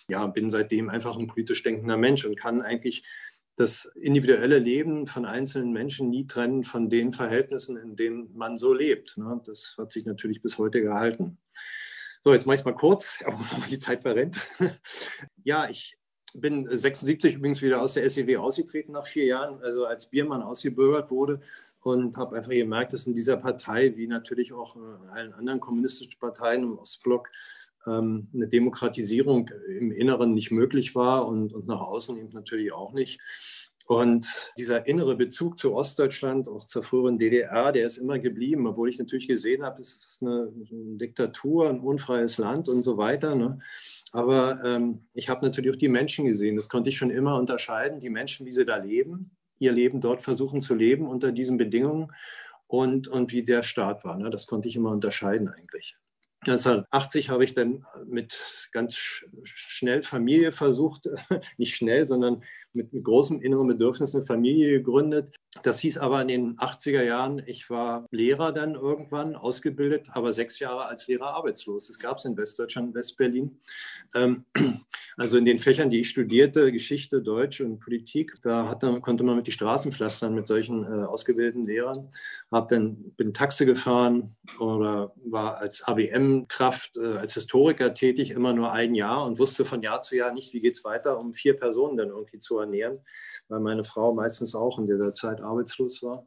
Ja, bin seitdem einfach ein politisch denkender Mensch und kann eigentlich das individuelle Leben von einzelnen Menschen nie trennen von den Verhältnissen, in denen man so lebt. Ne? Das hat sich natürlich bis heute gehalten. So, jetzt mache ich es mal kurz, aber die Zeit verrennt. Ja, ich bin 76 übrigens wieder aus der SEW ausgetreten nach vier Jahren, also als Biermann ausgebürgert wurde und habe einfach gemerkt, dass in dieser Partei, wie natürlich auch in allen anderen kommunistischen Parteien im Ostblock, ähm, eine Demokratisierung im Inneren nicht möglich war und, und nach außen eben natürlich auch nicht. Und dieser innere Bezug zu Ostdeutschland, auch zur früheren DDR, der ist immer geblieben, obwohl ich natürlich gesehen habe, es ist eine, Diktatur, ein unfreies Land und so weiter. Ne? Aber ähm, ich habe natürlich auch die Menschen gesehen. Das konnte ich schon immer unterscheiden. Die Menschen, wie sie da leben, ihr Leben dort versuchen zu leben unter diesen Bedingungen und, und wie der Staat war. Ne? Das konnte ich immer unterscheiden eigentlich. 1980 habe ich dann mit ganz schnell Familie versucht, nicht schnell, sondern mit, mit großem inneren Bedürfnis eine Familie gegründet. Das hieß aber in den 80er Jahren, ich war Lehrer dann irgendwann, ausgebildet, aber sechs Jahre als Lehrer arbeitslos. Das gab es in Westdeutschland, Westberlin. Ähm, also in den Fächern, die ich studierte, Geschichte, Deutsch und Politik, da hatte, konnte man mit die Straßen pflastern mit solchen äh, ausgebildeten Lehrern. Hab dann, bin Taxi gefahren oder war als ABM-Kraft, äh, als Historiker tätig, immer nur ein Jahr und wusste von Jahr zu Jahr nicht, wie geht es weiter, um vier Personen dann irgendwie zu ernähren, weil meine Frau meistens auch in dieser Zeit arbeitslos war.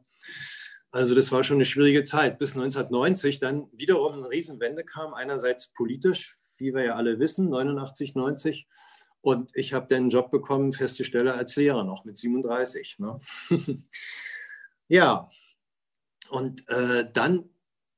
Also das war schon eine schwierige Zeit, bis 1990 dann wiederum eine Riesenwende kam, einerseits politisch, wie wir ja alle wissen, 89, 90. Und ich habe dann einen Job bekommen, feste Stelle als Lehrer noch mit 37. Ne? ja, und äh, dann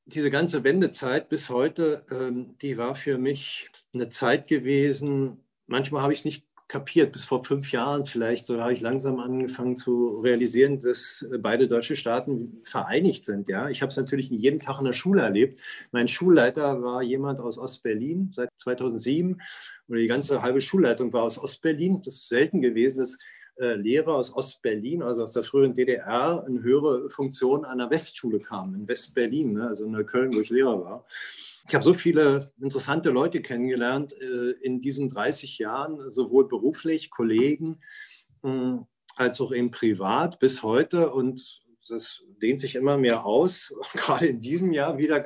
diese ganze Wendezeit bis heute, ähm, die war für mich eine Zeit gewesen. Manchmal habe ich es nicht kapiert, bis vor fünf Jahren vielleicht, so habe ich langsam angefangen zu realisieren, dass beide deutsche Staaten vereinigt sind. Ja, ich habe es natürlich jeden Tag in der Schule erlebt. Mein Schulleiter war jemand aus Ostberlin seit 2007 oder die ganze halbe Schulleitung war aus Ostberlin. Das ist selten gewesen, dass äh, Lehrer aus Ostberlin, also aus der früheren DDR, in höhere Funktionen an der Westschule kamen, in Westberlin, ne, also in Neukölln, wo ich Lehrer war ich habe so viele interessante Leute kennengelernt äh, in diesen 30 Jahren, sowohl beruflich, Kollegen, äh, als auch eben privat bis heute. Und das dehnt sich immer mehr aus. Gerade in diesem Jahr wieder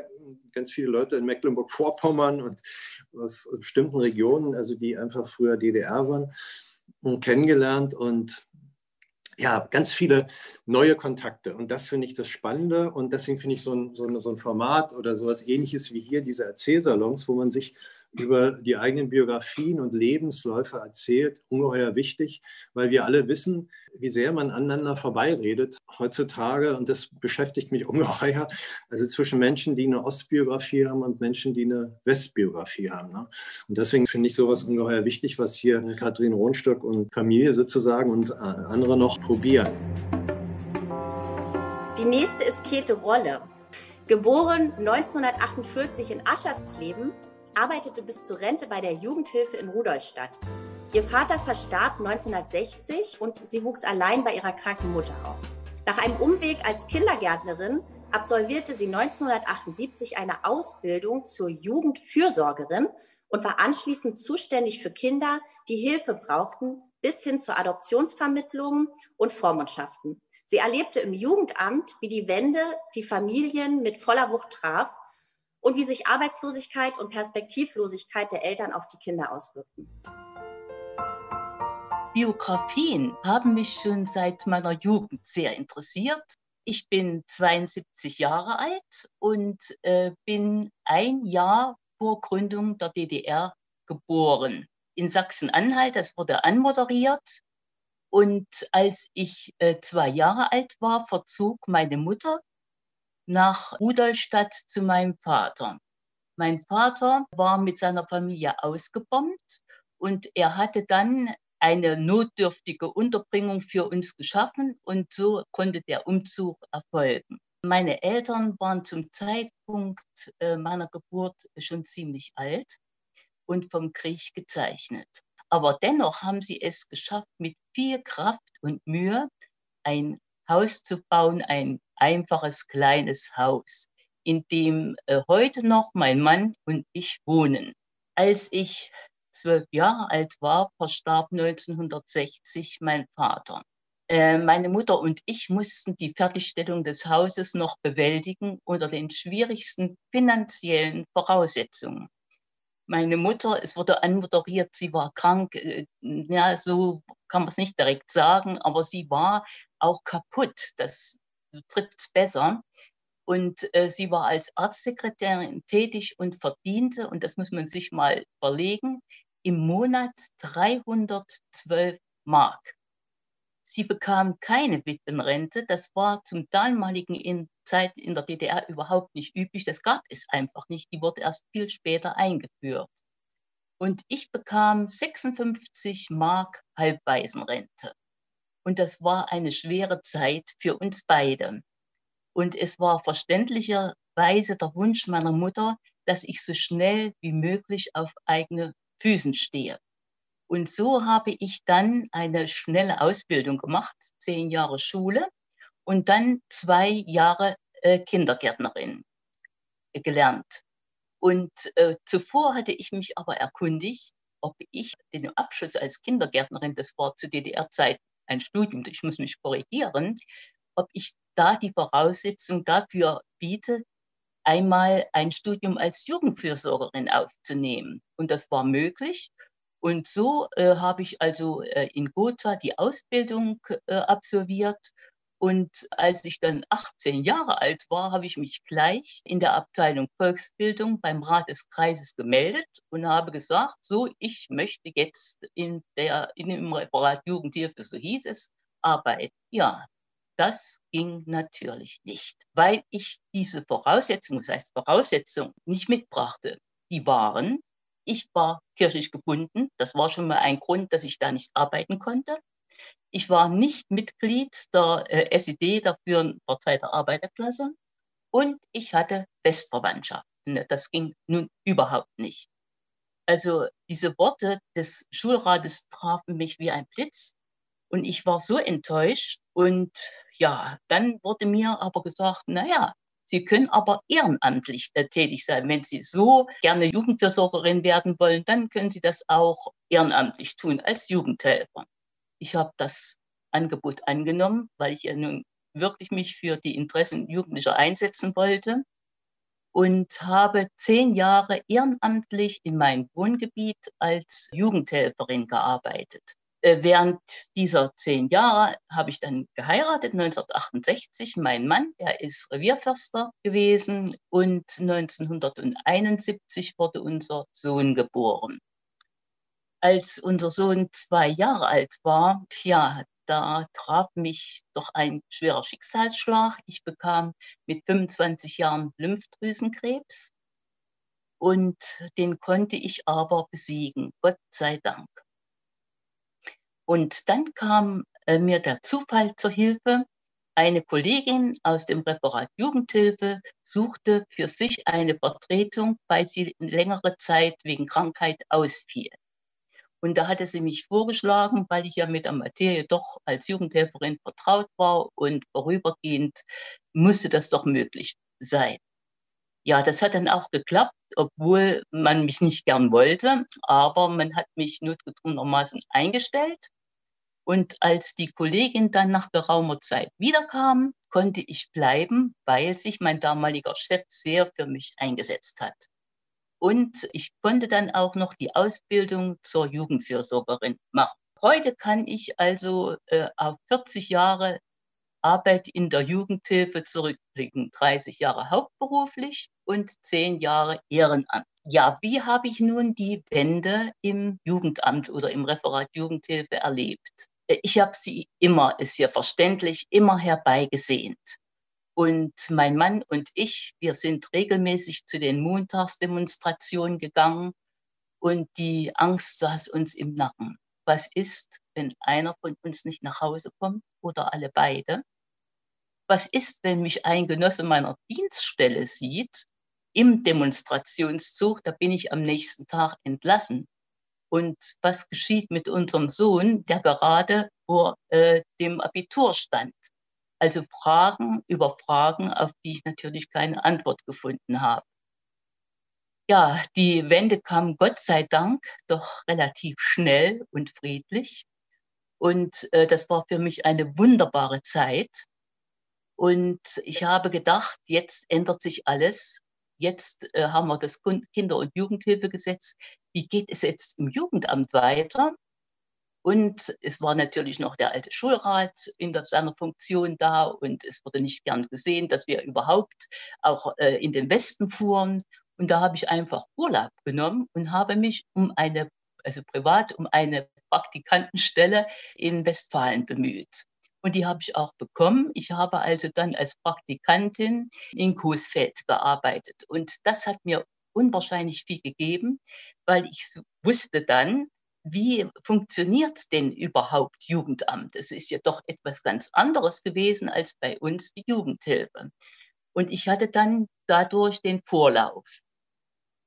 ganz viele Leute in Mecklenburg-Vorpommern und aus bestimmten Regionen, also die einfach früher DDR waren, kennengelernt. Und ja, ganz viele neue Kontakte. Und das finde ich das Spannende. Und deswegen finde ich so ein, so, ein, so ein Format oder sowas ähnliches wie hier, diese Erzählsalons, wo man sich über die eigenen Biografien und Lebensläufe erzählt, ungeheuer wichtig, weil wir alle wissen, wie sehr man aneinander vorbeiredet heutzutage. Und das beschäftigt mich ungeheuer. Also zwischen Menschen, die eine Ostbiografie haben und Menschen, die eine Westbiografie haben. Ne? Und deswegen finde ich sowas ungeheuer wichtig, was hier Kathrin Rohnstock und Familie sozusagen und andere noch probieren. Die nächste ist Käthe Rolle. Geboren 1948 in Aschersleben, arbeitete bis zur Rente bei der Jugendhilfe in Rudolstadt. Ihr Vater verstarb 1960 und sie wuchs allein bei ihrer kranken Mutter auf. Nach einem Umweg als Kindergärtnerin absolvierte sie 1978 eine Ausbildung zur Jugendfürsorgerin und war anschließend zuständig für Kinder, die Hilfe brauchten, bis hin zur Adoptionsvermittlung und Vormundschaften. Sie erlebte im Jugendamt, wie die Wende die Familien mit voller Wucht traf und wie sich Arbeitslosigkeit und Perspektivlosigkeit der Eltern auf die Kinder auswirken. Biografien haben mich schon seit meiner Jugend sehr interessiert. Ich bin 72 Jahre alt und äh, bin ein Jahr vor Gründung der DDR geboren. In Sachsen-Anhalt, das wurde anmoderiert. Und als ich äh, zwei Jahre alt war, verzog meine Mutter nach Rudolstadt zu meinem Vater. Mein Vater war mit seiner Familie ausgebombt und er hatte dann eine notdürftige Unterbringung für uns geschaffen und so konnte der Umzug erfolgen. Meine Eltern waren zum Zeitpunkt äh, meiner Geburt schon ziemlich alt und vom Krieg gezeichnet. Aber dennoch haben sie es geschafft, mit viel Kraft und Mühe ein Haus zu bauen, ein einfaches kleines Haus, in dem äh, heute noch mein Mann und ich wohnen. Als ich zwölf Jahre alt war, verstarb 1960 mein Vater. Äh, meine Mutter und ich mussten die Fertigstellung des Hauses noch bewältigen unter den schwierigsten finanziellen Voraussetzungen. Meine Mutter, es wurde anmoderiert, sie war krank. Äh, ja, so kann man es nicht direkt sagen, aber sie war auch kaputt. Das trifft es besser. Und äh, sie war als Arztsekretärin tätig und verdiente, und das muss man sich mal überlegen, im Monat 312 Mark. Sie bekam keine Witwenrente. Das war zum damaligen in Zeit in der DDR überhaupt nicht üblich. Das gab es einfach nicht. Die wurde erst viel später eingeführt. Und ich bekam 56 Mark Halbwaisenrente. Und das war eine schwere Zeit für uns beide. Und es war verständlicherweise der Wunsch meiner Mutter, dass ich so schnell wie möglich auf eigene Füßen stehe. Und so habe ich dann eine schnelle Ausbildung gemacht, zehn Jahre Schule und dann zwei Jahre äh, Kindergärtnerin gelernt. Und äh, zuvor hatte ich mich aber erkundigt, ob ich den Abschluss als Kindergärtnerin, das war zu DDR-Zeit ein Studium, ich muss mich korrigieren, ob ich da die Voraussetzung dafür biete, einmal ein Studium als Jugendfürsorgerin aufzunehmen. Und das war möglich. Und so äh, habe ich also äh, in Gotha die Ausbildung äh, absolviert. Und als ich dann 18 Jahre alt war, habe ich mich gleich in der Abteilung Volksbildung beim Rat des Kreises gemeldet und habe gesagt, so, ich möchte jetzt in der, in dem Referat Jugendhilfe, so hieß es, arbeiten. Ja, das ging natürlich nicht, weil ich diese Voraussetzungen, das heißt Voraussetzungen, nicht mitbrachte. Die waren, ich war kirchlich gebunden, das war schon mal ein Grund, dass ich da nicht arbeiten konnte. Ich war nicht Mitglied der äh, SED, der Führenden Partei der Arbeiterklasse. Und ich hatte Westverwandtschaft. Das ging nun überhaupt nicht. Also diese Worte des Schulrates trafen mich wie ein Blitz. Und ich war so enttäuscht. Und ja, dann wurde mir aber gesagt, naja, Sie können aber ehrenamtlich äh, tätig sein. Wenn Sie so gerne Jugendversorgerin werden wollen, dann können Sie das auch ehrenamtlich tun als Jugendhelfer. Ich habe das Angebot angenommen, weil ich ja nun wirklich mich für die Interessen Jugendlicher einsetzen wollte und habe zehn Jahre ehrenamtlich in meinem Wohngebiet als Jugendhelferin gearbeitet. Äh, während dieser zehn Jahre habe ich dann geheiratet, 1968. Mein Mann, er ist Revierförster gewesen und 1971 wurde unser Sohn geboren. Als unser Sohn zwei Jahre alt war, ja, da traf mich doch ein schwerer Schicksalsschlag. Ich bekam mit 25 Jahren Lymphdrüsenkrebs und den konnte ich aber besiegen, Gott sei Dank. Und dann kam äh, mir der Zufall zur Hilfe. Eine Kollegin aus dem Referat Jugendhilfe suchte für sich eine Vertretung, weil sie längere Zeit wegen Krankheit ausfiel. Und da hatte sie mich vorgeschlagen, weil ich ja mit der Materie doch als Jugendhelferin vertraut war und vorübergehend musste das doch möglich sein. Ja, das hat dann auch geklappt, obwohl man mich nicht gern wollte, aber man hat mich notgedrungenermaßen eingestellt und als die Kollegin dann nach geraumer Zeit wiederkam, konnte ich bleiben, weil sich mein damaliger Chef sehr für mich eingesetzt hat. Und ich konnte dann auch noch die Ausbildung zur Jugendfürsorgerin machen. Heute kann ich also äh, auf 40 Jahre Arbeit in der Jugendhilfe zurückblicken. 30 Jahre hauptberuflich und 10 Jahre Ehrenamt. Ja, wie habe ich nun die Wende im Jugendamt oder im Referat Jugendhilfe erlebt? ich habe sie immer, ist ja verständlich, immer herbeigesehnt. Und mein Mann und ich, wir sind regelmäßig zu den Montagsdemonstrationen gegangen und die Angst saß uns im Nacken. Was ist, wenn einer von uns nicht nach Hause kommt oder alle beide? Was ist, wenn mich ein Genosse meiner Dienststelle sieht im Demonstrationszug, da bin ich am nächsten Tag entlassen und was geschieht mit unserem Sohn, der gerade vor äh, dem Abitur stand. Also Fragen über Fragen, auf die ich natürlich keine Antwort gefunden habe. Ja, die Wende kam Gott sei Dank doch relativ schnell und friedlich. Und äh, das war für mich eine wunderbare Zeit. Und ich habe gedacht, jetzt ändert sich alles. jetzt äh, haben wir das Kinder- und Jugendhilfegesetz. Wie geht es jetzt im Jugendamt weiter? Und es war natürlich noch der alte Schulrat in seiner Funktion da und es wurde nicht gern gesehen, dass wir überhaupt auch äh, in den Westen fuhren. Und da habe ich einfach Urlaub genommen und habe mich um eine, also privat, um eine Praktikantenstelle in Westfalen bemüht. Und die habe ich auch bekommen. Ich habe also dann als Praktikantin in Coesfeld gearbeitet. Und das hat mir unwahrscheinlich viel gegeben, weil ich wusste dann, wie funktioniert denn überhaupt Jugendamt? Es ist ja doch etwas ganz anderes gewesen als bei uns die Jugendhilfe. Und ich hatte dann dadurch den Vorlauf.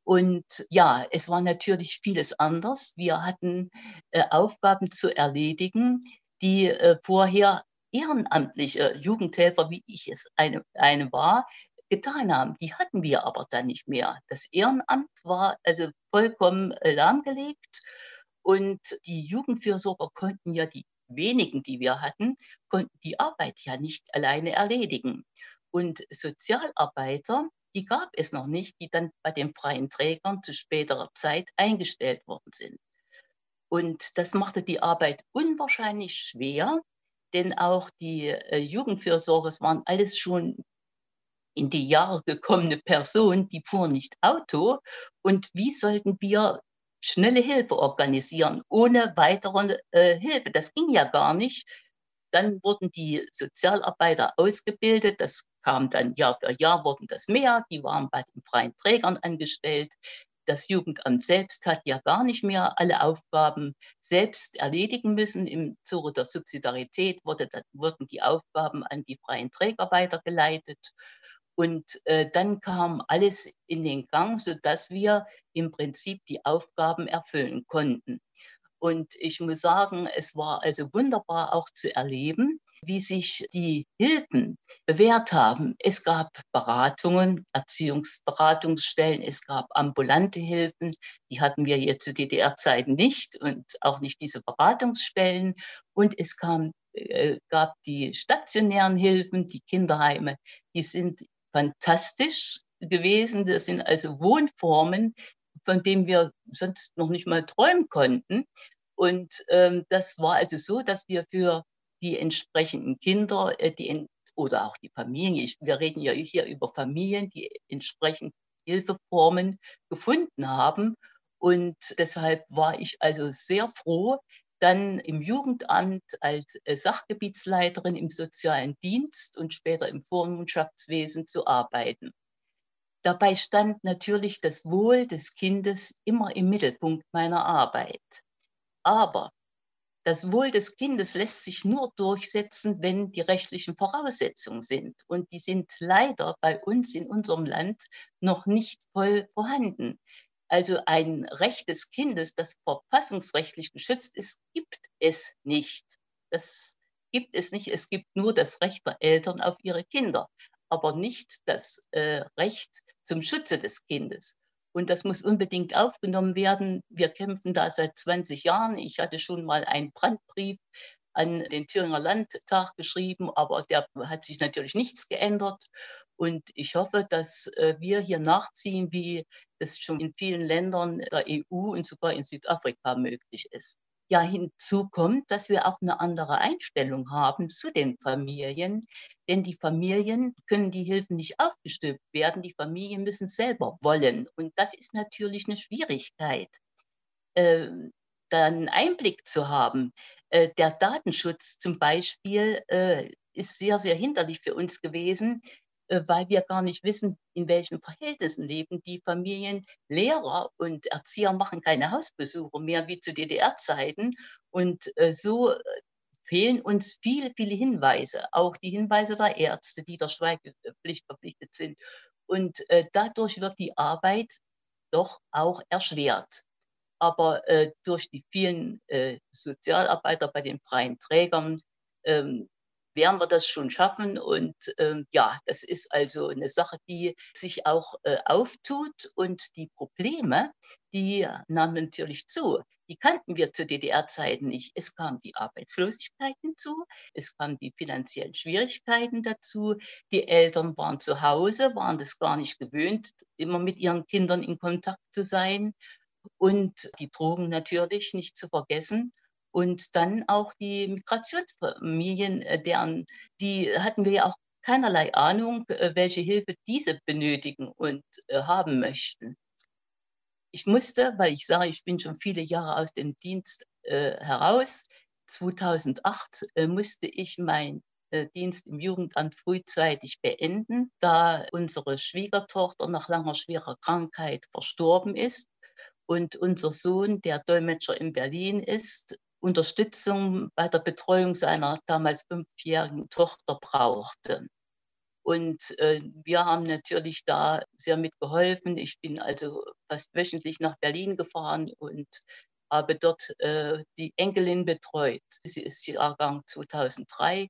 Und ja, es war natürlich vieles anders. Wir hatten äh, Aufgaben zu erledigen, die äh, vorher ehrenamtliche Jugendhelfer, wie ich es eine, eine war, getan haben. Die hatten wir aber dann nicht mehr. Das Ehrenamt war also vollkommen äh, lahmgelegt und die Jugendfürsorger konnten ja die wenigen, die wir hatten, konnten die Arbeit ja nicht alleine erledigen. Und Sozialarbeiter, die gab es noch nicht, die dann bei den freien Trägern zu späterer Zeit eingestellt worden sind. Und das machte die Arbeit unwahrscheinlich schwer, denn auch die äh, Jugendfürsorger, waren alles schon in die Jahre gekommene Personen, die fuhren nicht Auto. Und wie sollten wir schnelle Hilfe organisieren, ohne weitere äh, Hilfe. Das ging ja gar nicht. Dann wurden die Sozialarbeiter ausgebildet. Das kam dann Jahr für Jahr, wurden das mehr. Die waren bei den freien Trägern angestellt. Das Jugendamt selbst hat ja gar nicht mehr alle Aufgaben selbst erledigen müssen. Im Zuge der Subsidiarität wurde, wurden die Aufgaben an die freien Träger weitergeleitet. Und äh, dann kam alles in den Gang, sodass wir im Prinzip die Aufgaben erfüllen konnten. Und ich muss sagen, es war also wunderbar auch zu erleben, wie sich die Hilfen bewährt haben. Es gab Beratungen, Erziehungsberatungsstellen, es gab ambulante Hilfen, die hatten wir hier zu DDR-Zeiten nicht und auch nicht diese Beratungsstellen. Und es kam, äh, gab die stationären Hilfen, die Kinderheime, die sind fantastisch gewesen. Das sind also Wohnformen, von denen wir sonst noch nicht mal träumen konnten. Und ähm, das war also so, dass wir für die entsprechenden Kinder, äh, die oder auch die Familien, ich, wir reden ja hier über Familien, die entsprechend Hilfeformen gefunden haben. Und deshalb war ich also sehr froh, dann im Jugendamt als äh, Sachgebietsleiterin im sozialen Dienst und später im Vormundschaftswesen zu arbeiten. Dabei stand natürlich das Wohl des Kindes immer im Mittelpunkt meiner Arbeit. Aber das Wohl des Kindes lässt sich nur durchsetzen, wenn die rechtlichen Voraussetzungen sind. Und die sind leider bei uns in unserem Land noch nicht voll vorhanden. Also ein Recht des Kindes, das verfassungsrechtlich geschützt ist, gibt es nicht. Das gibt es nicht. Es gibt nur das Recht der Eltern auf ihre Kinder, aber nicht das äh, Recht zum Schutze des Kindes. Und das muss unbedingt aufgenommen werden. Wir kämpfen da seit 20 Jahren. Ich hatte schon mal einen Brandbrief an den Thüringer Landtag geschrieben, aber der hat sich natürlich nichts geändert. Und ich hoffe, dass äh, wir hier nachziehen, wie das schon in vielen Ländern der EU und sogar in Südafrika möglich ist. Ja, hinzu kommt, dass wir auch eine andere Einstellung haben zu den Familien, denn die Familien können die Hilfen nicht aufgestülpt werden, die Familien müssen selber wollen. Und das ist natürlich eine Schwierigkeit, äh, da einen Einblick zu haben. Äh, der Datenschutz zum Beispiel äh, ist sehr, sehr hinderlich für uns gewesen, weil wir gar nicht wissen, in welchen Verhältnissen leben die Familien. Lehrer und Erzieher machen keine Hausbesuche mehr wie zu DDR-Zeiten. Und so fehlen uns viele, viele Hinweise, auch die Hinweise der Ärzte, die der Schweigepflicht verpflichtet sind. Und dadurch wird die Arbeit doch auch erschwert aber äh, durch die vielen äh, Sozialarbeiter bei den freien Trägern ähm, werden wir das schon schaffen. Und ähm, ja, das ist also eine Sache, die sich auch äh, auftut und die Probleme, die nahm natürlich zu. Die kannten wir zu DDR-Zeiten nicht. Es kam die Arbeitslosigkeit hinzu, es kamen die finanziellen Schwierigkeiten dazu. Die Eltern waren zu Hause, waren das gar nicht gewöhnt, immer mit ihren Kindern in Kontakt zu sein. Und die Drogen natürlich nicht zu vergessen. Und dann auch die Migrationsfamilien, äh, deren, die hatten wir ja auch keinerlei Ahnung, äh, welche Hilfe diese benötigen und äh, haben möchten. Ich musste, weil ich sage, ich bin schon viele Jahre aus dem Dienst heraus, 2008 äh, musste ich meinen Dienst im Jugendamt frühzeitig beenden, da unsere Schwiegertochter nach langer schwerer Krankheit verstorben ist und unser Sohn, der Dolmetscher in Berlin ist, Unterstützung bei der Betreuung seiner damals fünfjährigen Tochter brauchte. Und äh, wir haben natürlich da sehr mitgeholfen. Ich bin also fast wöchentlich nach Berlin gefahren und habe dort äh, die Enkelin betreut. Sie ist Jahrgang 2003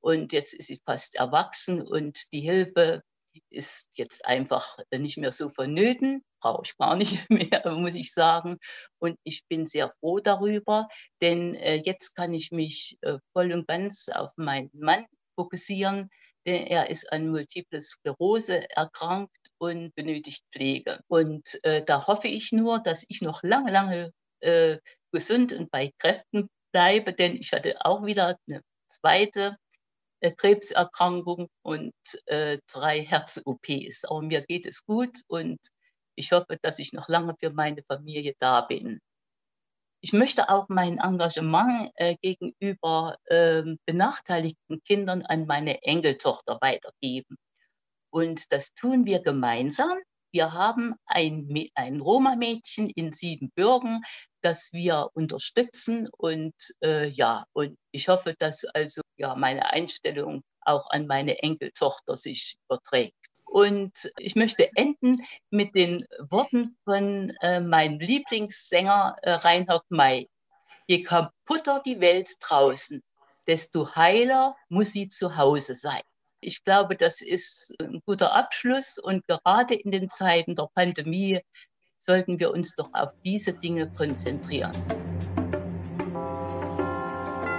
und jetzt ist sie fast erwachsen und die Hilfe ist jetzt einfach nicht mehr so vonnöten, brauche ich gar nicht mehr, muss ich sagen. Und ich bin sehr froh darüber, denn äh, jetzt kann ich mich äh, voll und ganz auf meinen Mann fokussieren, denn er ist an Multiple Sklerose erkrankt und benötigt Pflege. Und äh, da hoffe ich nur, dass ich noch lange, lange äh, gesund und bei Kräften bleibe, denn ich hatte auch wieder eine zweite Krebserkrankung und äh, drei Herz-OPs. Aber mir geht es gut und ich hoffe, dass ich noch lange für meine Familie da bin. Ich möchte auch mein Engagement äh, gegenüber äh, benachteiligten Kindern an meine Enkeltochter weitergeben. Und das tun wir gemeinsam. Wir haben ein, ein Roma-Mädchen in Siebenbürgen, das wir unterstützen. Und äh, ja, und ich hoffe, dass also ja meine Einstellung auch an meine Enkeltochter sich überträgt. Und ich möchte enden mit den Worten von äh, meinem Lieblingssänger äh, Reinhard May. Je kaputter die Welt draußen, desto heiler muss sie zu Hause sein. Ich glaube, das ist ein guter Abschluss und gerade in den Zeiten der Pandemie sollten wir uns doch auf diese Dinge konzentrieren.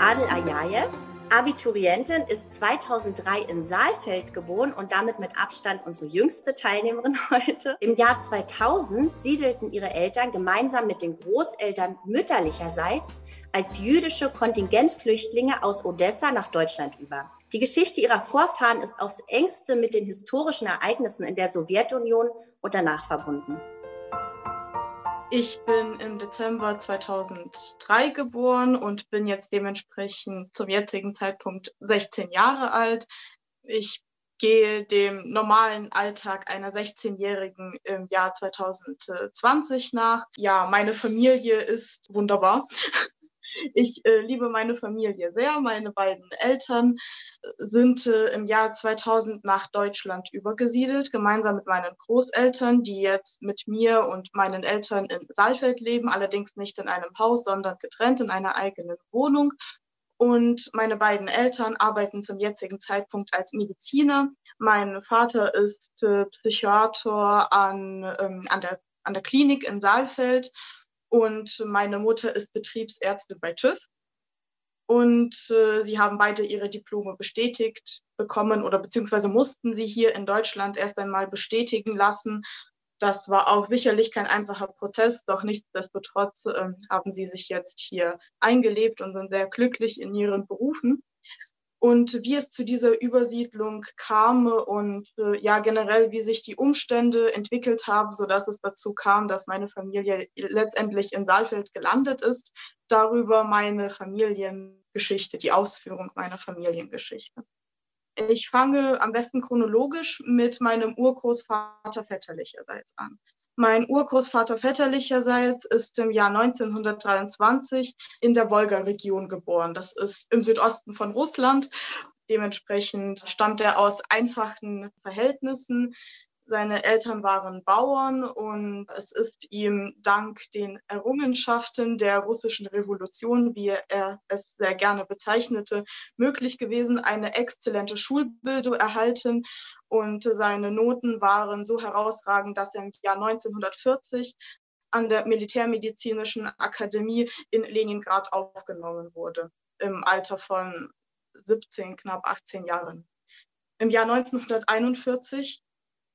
Adel Ayayev Abiturientin, ist 2003 in Saalfeld geboren und damit mit Abstand unsere jüngste Teilnehmerin heute. Im Jahr 2000 siedelten ihre Eltern gemeinsam mit den Großeltern mütterlicherseits als jüdische Kontingentflüchtlinge aus Odessa nach Deutschland über. Die Geschichte ihrer Vorfahren ist aufs engste mit den historischen Ereignissen in der Sowjetunion und danach verbunden. Ich bin im Dezember 2003 geboren und bin jetzt dementsprechend zum jetzigen Zeitpunkt 16 Jahre alt. Ich gehe dem normalen Alltag einer 16-Jährigen im Jahr 2020 nach. Ja, meine Familie ist wunderbar. Ich äh, liebe meine Familie sehr. Meine beiden Eltern äh, sind äh, im Jahr 2000 nach Deutschland übergesiedelt, gemeinsam mit meinen Großeltern, die jetzt mit mir und meinen Eltern in Saalfeld leben, allerdings nicht in einem Haus, sondern getrennt in einer eigenen Wohnung. Und meine beiden Eltern arbeiten zum jetzigen Zeitpunkt als Mediziner. Mein Vater ist äh, Psychiater an, ähm, an, der, an der Klinik in Saalfeld und meine Mutter ist Betriebsärztin bei TÜV. Und äh, sie haben beide ihre Diplome bestätigt bekommen oder beziehungsweise mussten sie hier in Deutschland erst einmal bestätigen lassen. Das war auch sicherlich kein einfacher Prozess, doch nichtsdestotrotz äh, haben sie sich jetzt hier eingelebt und sind sehr glücklich in ihren Berufen und wie es zu dieser Übersiedlung kam und äh, ja generell wie sich die Umstände entwickelt haben, so dass es dazu kam, dass meine Familie letztendlich in Saalfeld gelandet ist. Darüber meine Familiengeschichte, die Ausführung meiner Familiengeschichte. Ich fange am besten chronologisch mit meinem Urgroßvater väterlicherseits an. Mein Urgroßvater väterlicherseits ist im Jahr 1923 in der Wolga-Region geboren. Das ist im Südosten von Russland. Dementsprechend stammt er aus einfachen Verhältnissen. Seine Eltern waren Bauern und es ist ihm dank den Errungenschaften der russischen Revolution, wie er es sehr gerne bezeichnete, möglich gewesen, eine exzellente Schulbildung erhalten. Und seine Noten waren so herausragend, dass er im Jahr 1940 an der Militärmedizinischen Akademie in Leningrad aufgenommen wurde, im Alter von 17, knapp 18 Jahren. Im Jahr 1941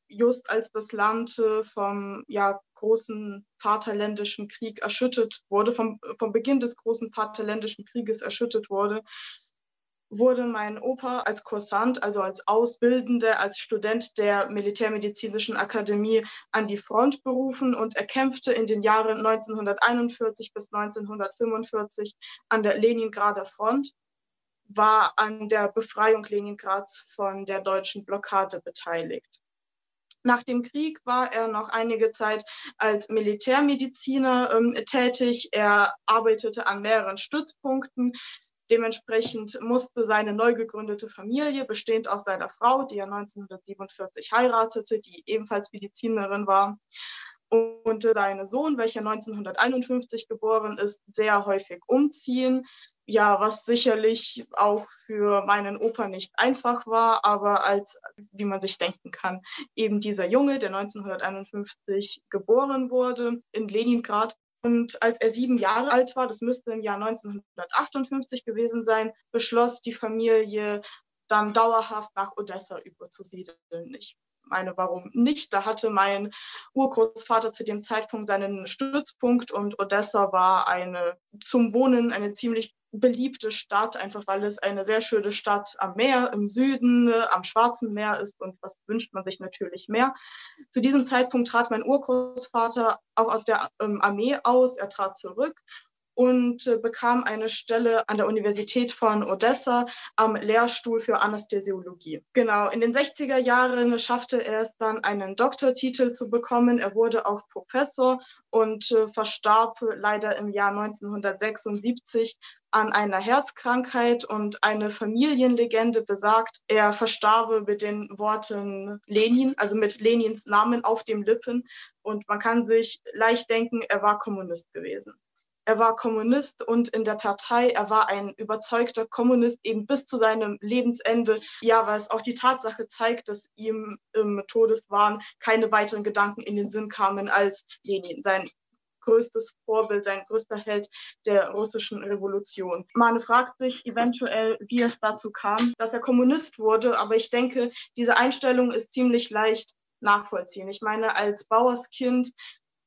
just als das Land äh, vom ja, großen Vaterländischen Krieg erschüttert wurde, vom, vom Beginn des großen Vaterländischen Krieges erschüttert wurde, wurde mein Opa als Kursant, also als Ausbildende, als Student der Militärmedizinischen Akademie an die Front berufen und er kämpfte in den Jahren 1941 bis 1945 an der Leningrader Front, war an der Befreiung Leningrads von der deutschen Blockade beteiligt. Nach dem Krieg war er noch einige Zeit als Militärmediziner ähm, tätig. Er arbeitete an mehreren Stützpunkten. Dementsprechend musste seine neu gegründete Familie, bestehend aus seiner Frau, die er 1947 heiratete, die ebenfalls Medizinerin war, und sein Sohn, welcher 1951 geboren ist, sehr häufig umziehen ja, was sicherlich auch für meinen Opa nicht einfach war, aber als, wie man sich denken kann, eben dieser Junge, der 1951 geboren wurde in Leningrad. Und als er sieben Jahre alt war, das müsste im Jahr 1958 gewesen sein, beschloss die Familie dann dauerhaft nach Odessa überzusiedeln. Ich meine, warum nicht? Da hatte mein Urgroßvater zu dem Zeitpunkt seinen Stützpunkt und Odessa war eine zum Wohnen eine ziemlich beliebte Stadt, einfach weil es eine sehr schöne Stadt am Meer, im Süden, äh, am Schwarzen Meer ist und was wünscht man sich natürlich mehr. Zu diesem Zeitpunkt trat mein Urgroßvater auch aus der ähm, Armee aus, er trat zurück und äh, bekam eine Stelle an der Universität von Odessa am Lehrstuhl für Anästhesiologie. Genau, in den 60er Jahren schaffte er es dann, einen Doktortitel zu bekommen. Er wurde auch Professor und äh, verstarb leider im Jahr 1976 an einer Herzkrankheit und eine Familienlegende besagt, er verstarbe mit den Worten Lenin, also mit Lenins Namen auf dem Lippen. Und man kann sich leicht denken, er war Kommunist gewesen. Er war Kommunist und in der Partei, er war ein überzeugter Kommunist eben bis zu seinem Lebensende. Ja, weil es auch die Tatsache zeigt, dass ihm im Todeswahn keine weiteren Gedanken in den Sinn kamen als Lenin, sein größtes Vorbild, sein größter Held der russischen Revolution. Man fragt sich eventuell, wie es dazu kam, dass er Kommunist wurde, aber ich denke, diese Einstellung ist ziemlich leicht nachvollziehen. Ich meine, als Bauerskind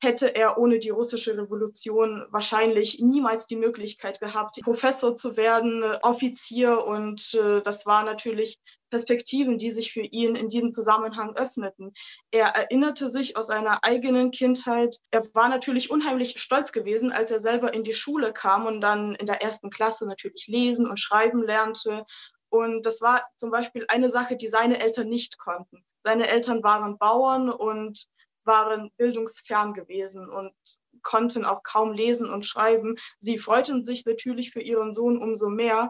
hätte er ohne die russische Revolution wahrscheinlich niemals die Möglichkeit gehabt, Professor zu werden, Offizier. Und äh, das war natürlich Perspektiven, die sich für ihn in diesem Zusammenhang öffneten. Er erinnerte sich aus seiner eigenen Kindheit. Er war natürlich unheimlich stolz gewesen, als er selber in die Schule kam und dann in der ersten Klasse natürlich lesen und schreiben lernte. Und das war zum Beispiel eine Sache, die seine Eltern nicht konnten. Seine Eltern waren Bauern und waren bildungsfern gewesen und konnten auch kaum lesen und schreiben. Sie freuten sich natürlich für ihren Sohn umso mehr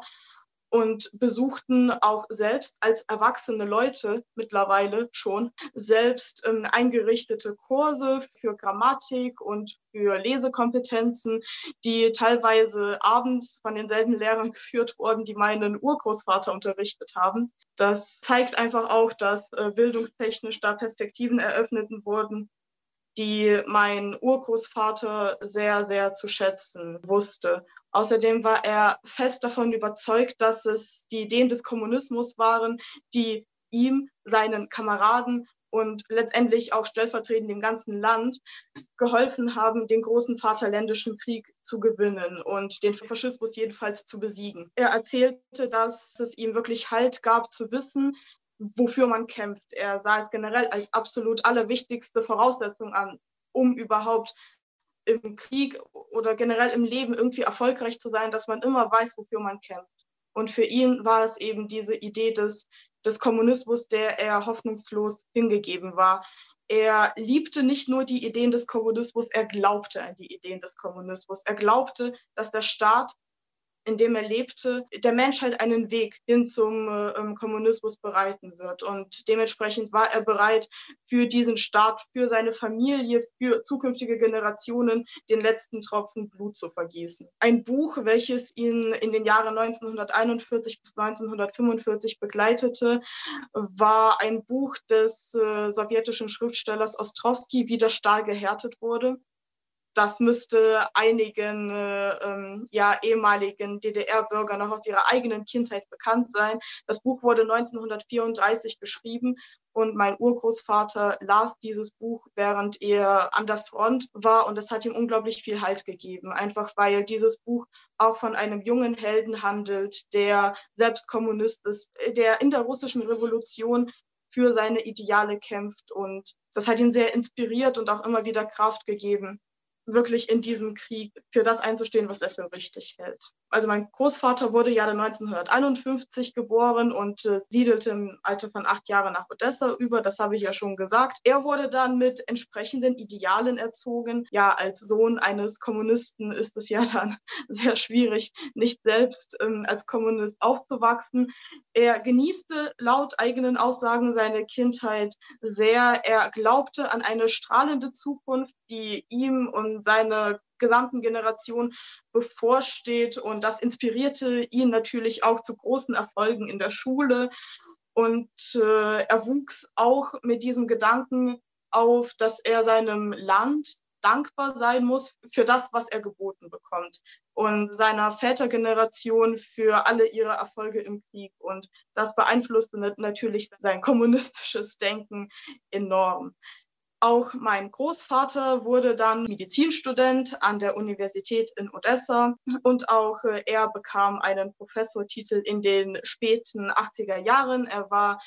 und besuchten auch selbst als erwachsene Leute mittlerweile schon selbst ähm, eingerichtete Kurse für Grammatik und für Lesekompetenzen, die teilweise abends von denselben Lehrern geführt wurden, die meinen Urgroßvater unterrichtet haben. Das zeigt einfach auch, dass äh, bildungstechnisch da Perspektiven eröffnet wurden, die mein Urgroßvater sehr, sehr zu schätzen wusste. Außerdem war er fest davon überzeugt, dass es die Ideen des Kommunismus waren, die ihm, seinen Kameraden und letztendlich auch stellvertretend dem ganzen Land geholfen haben, den großen Vaterländischen Krieg zu gewinnen und den Faschismus jedenfalls zu besiegen. Er erzählte, dass es ihm wirklich Halt gab zu wissen, wofür man kämpft. Er sah es generell als absolut allerwichtigste Voraussetzung an, um überhaupt im Krieg oder generell im Leben irgendwie erfolgreich zu sein, dass man immer weiß, wofür man kämpft. Und für ihn war es eben diese Idee des, des Kommunismus, der er hoffnungslos hingegeben war. Er liebte nicht nur die Ideen des Kommunismus, er glaubte an die Ideen des Kommunismus. Er glaubte, dass der Staat in dem er lebte, der Menschheit einen Weg hin zum äh, Kommunismus bereiten wird. Und dementsprechend war er bereit, für diesen Staat, für seine Familie, für zukünftige Generationen den letzten Tropfen Blut zu vergießen. Ein Buch, welches ihn in den Jahren 1941 bis 1945 begleitete, war ein Buch des äh, sowjetischen Schriftstellers Ostrowski, wie der Stahl gehärtet wurde. Das müsste einigen äh, ähm, ja, ehemaligen DDR-Bürgern noch aus ihrer eigenen Kindheit bekannt sein. Das Buch wurde 1934 geschrieben und mein Urgroßvater las dieses Buch, während er an der Front war. Und es hat ihm unglaublich viel Halt gegeben, einfach weil dieses Buch auch von einem jungen Helden handelt, der selbst Kommunist ist, der in der russischen Revolution für seine Ideale kämpft. Und das hat ihn sehr inspiriert und auch immer wieder Kraft gegeben wirklich in diesem Krieg für das einzustehen, was er für richtig hält. Also mein Großvater wurde ja 1951 geboren und äh, siedelte im Alter von acht Jahren nach Odessa über. Das habe ich ja schon gesagt. Er wurde dann mit entsprechenden Idealen erzogen. Ja, als Sohn eines Kommunisten ist es ja dann sehr schwierig, nicht selbst ähm, als Kommunist aufzuwachsen. Er genießte laut eigenen Aussagen seine Kindheit sehr. Er glaubte an eine strahlende Zukunft, die ihm und seine gesamten Generation bevorsteht. Und das inspirierte ihn natürlich auch zu großen Erfolgen in der Schule. Und äh, er wuchs auch mit diesem Gedanken auf, dass er seinem Land dankbar sein muss für das, was er geboten bekommt und seiner Vätergeneration für alle ihre Erfolge im Krieg. Und das beeinflusste natürlich sein kommunistisches Denken enorm. Auch mein Großvater wurde dann Medizinstudent an der Universität in Odessa und auch äh, er bekam einen Professortitel in den späten 80er Jahren. Er war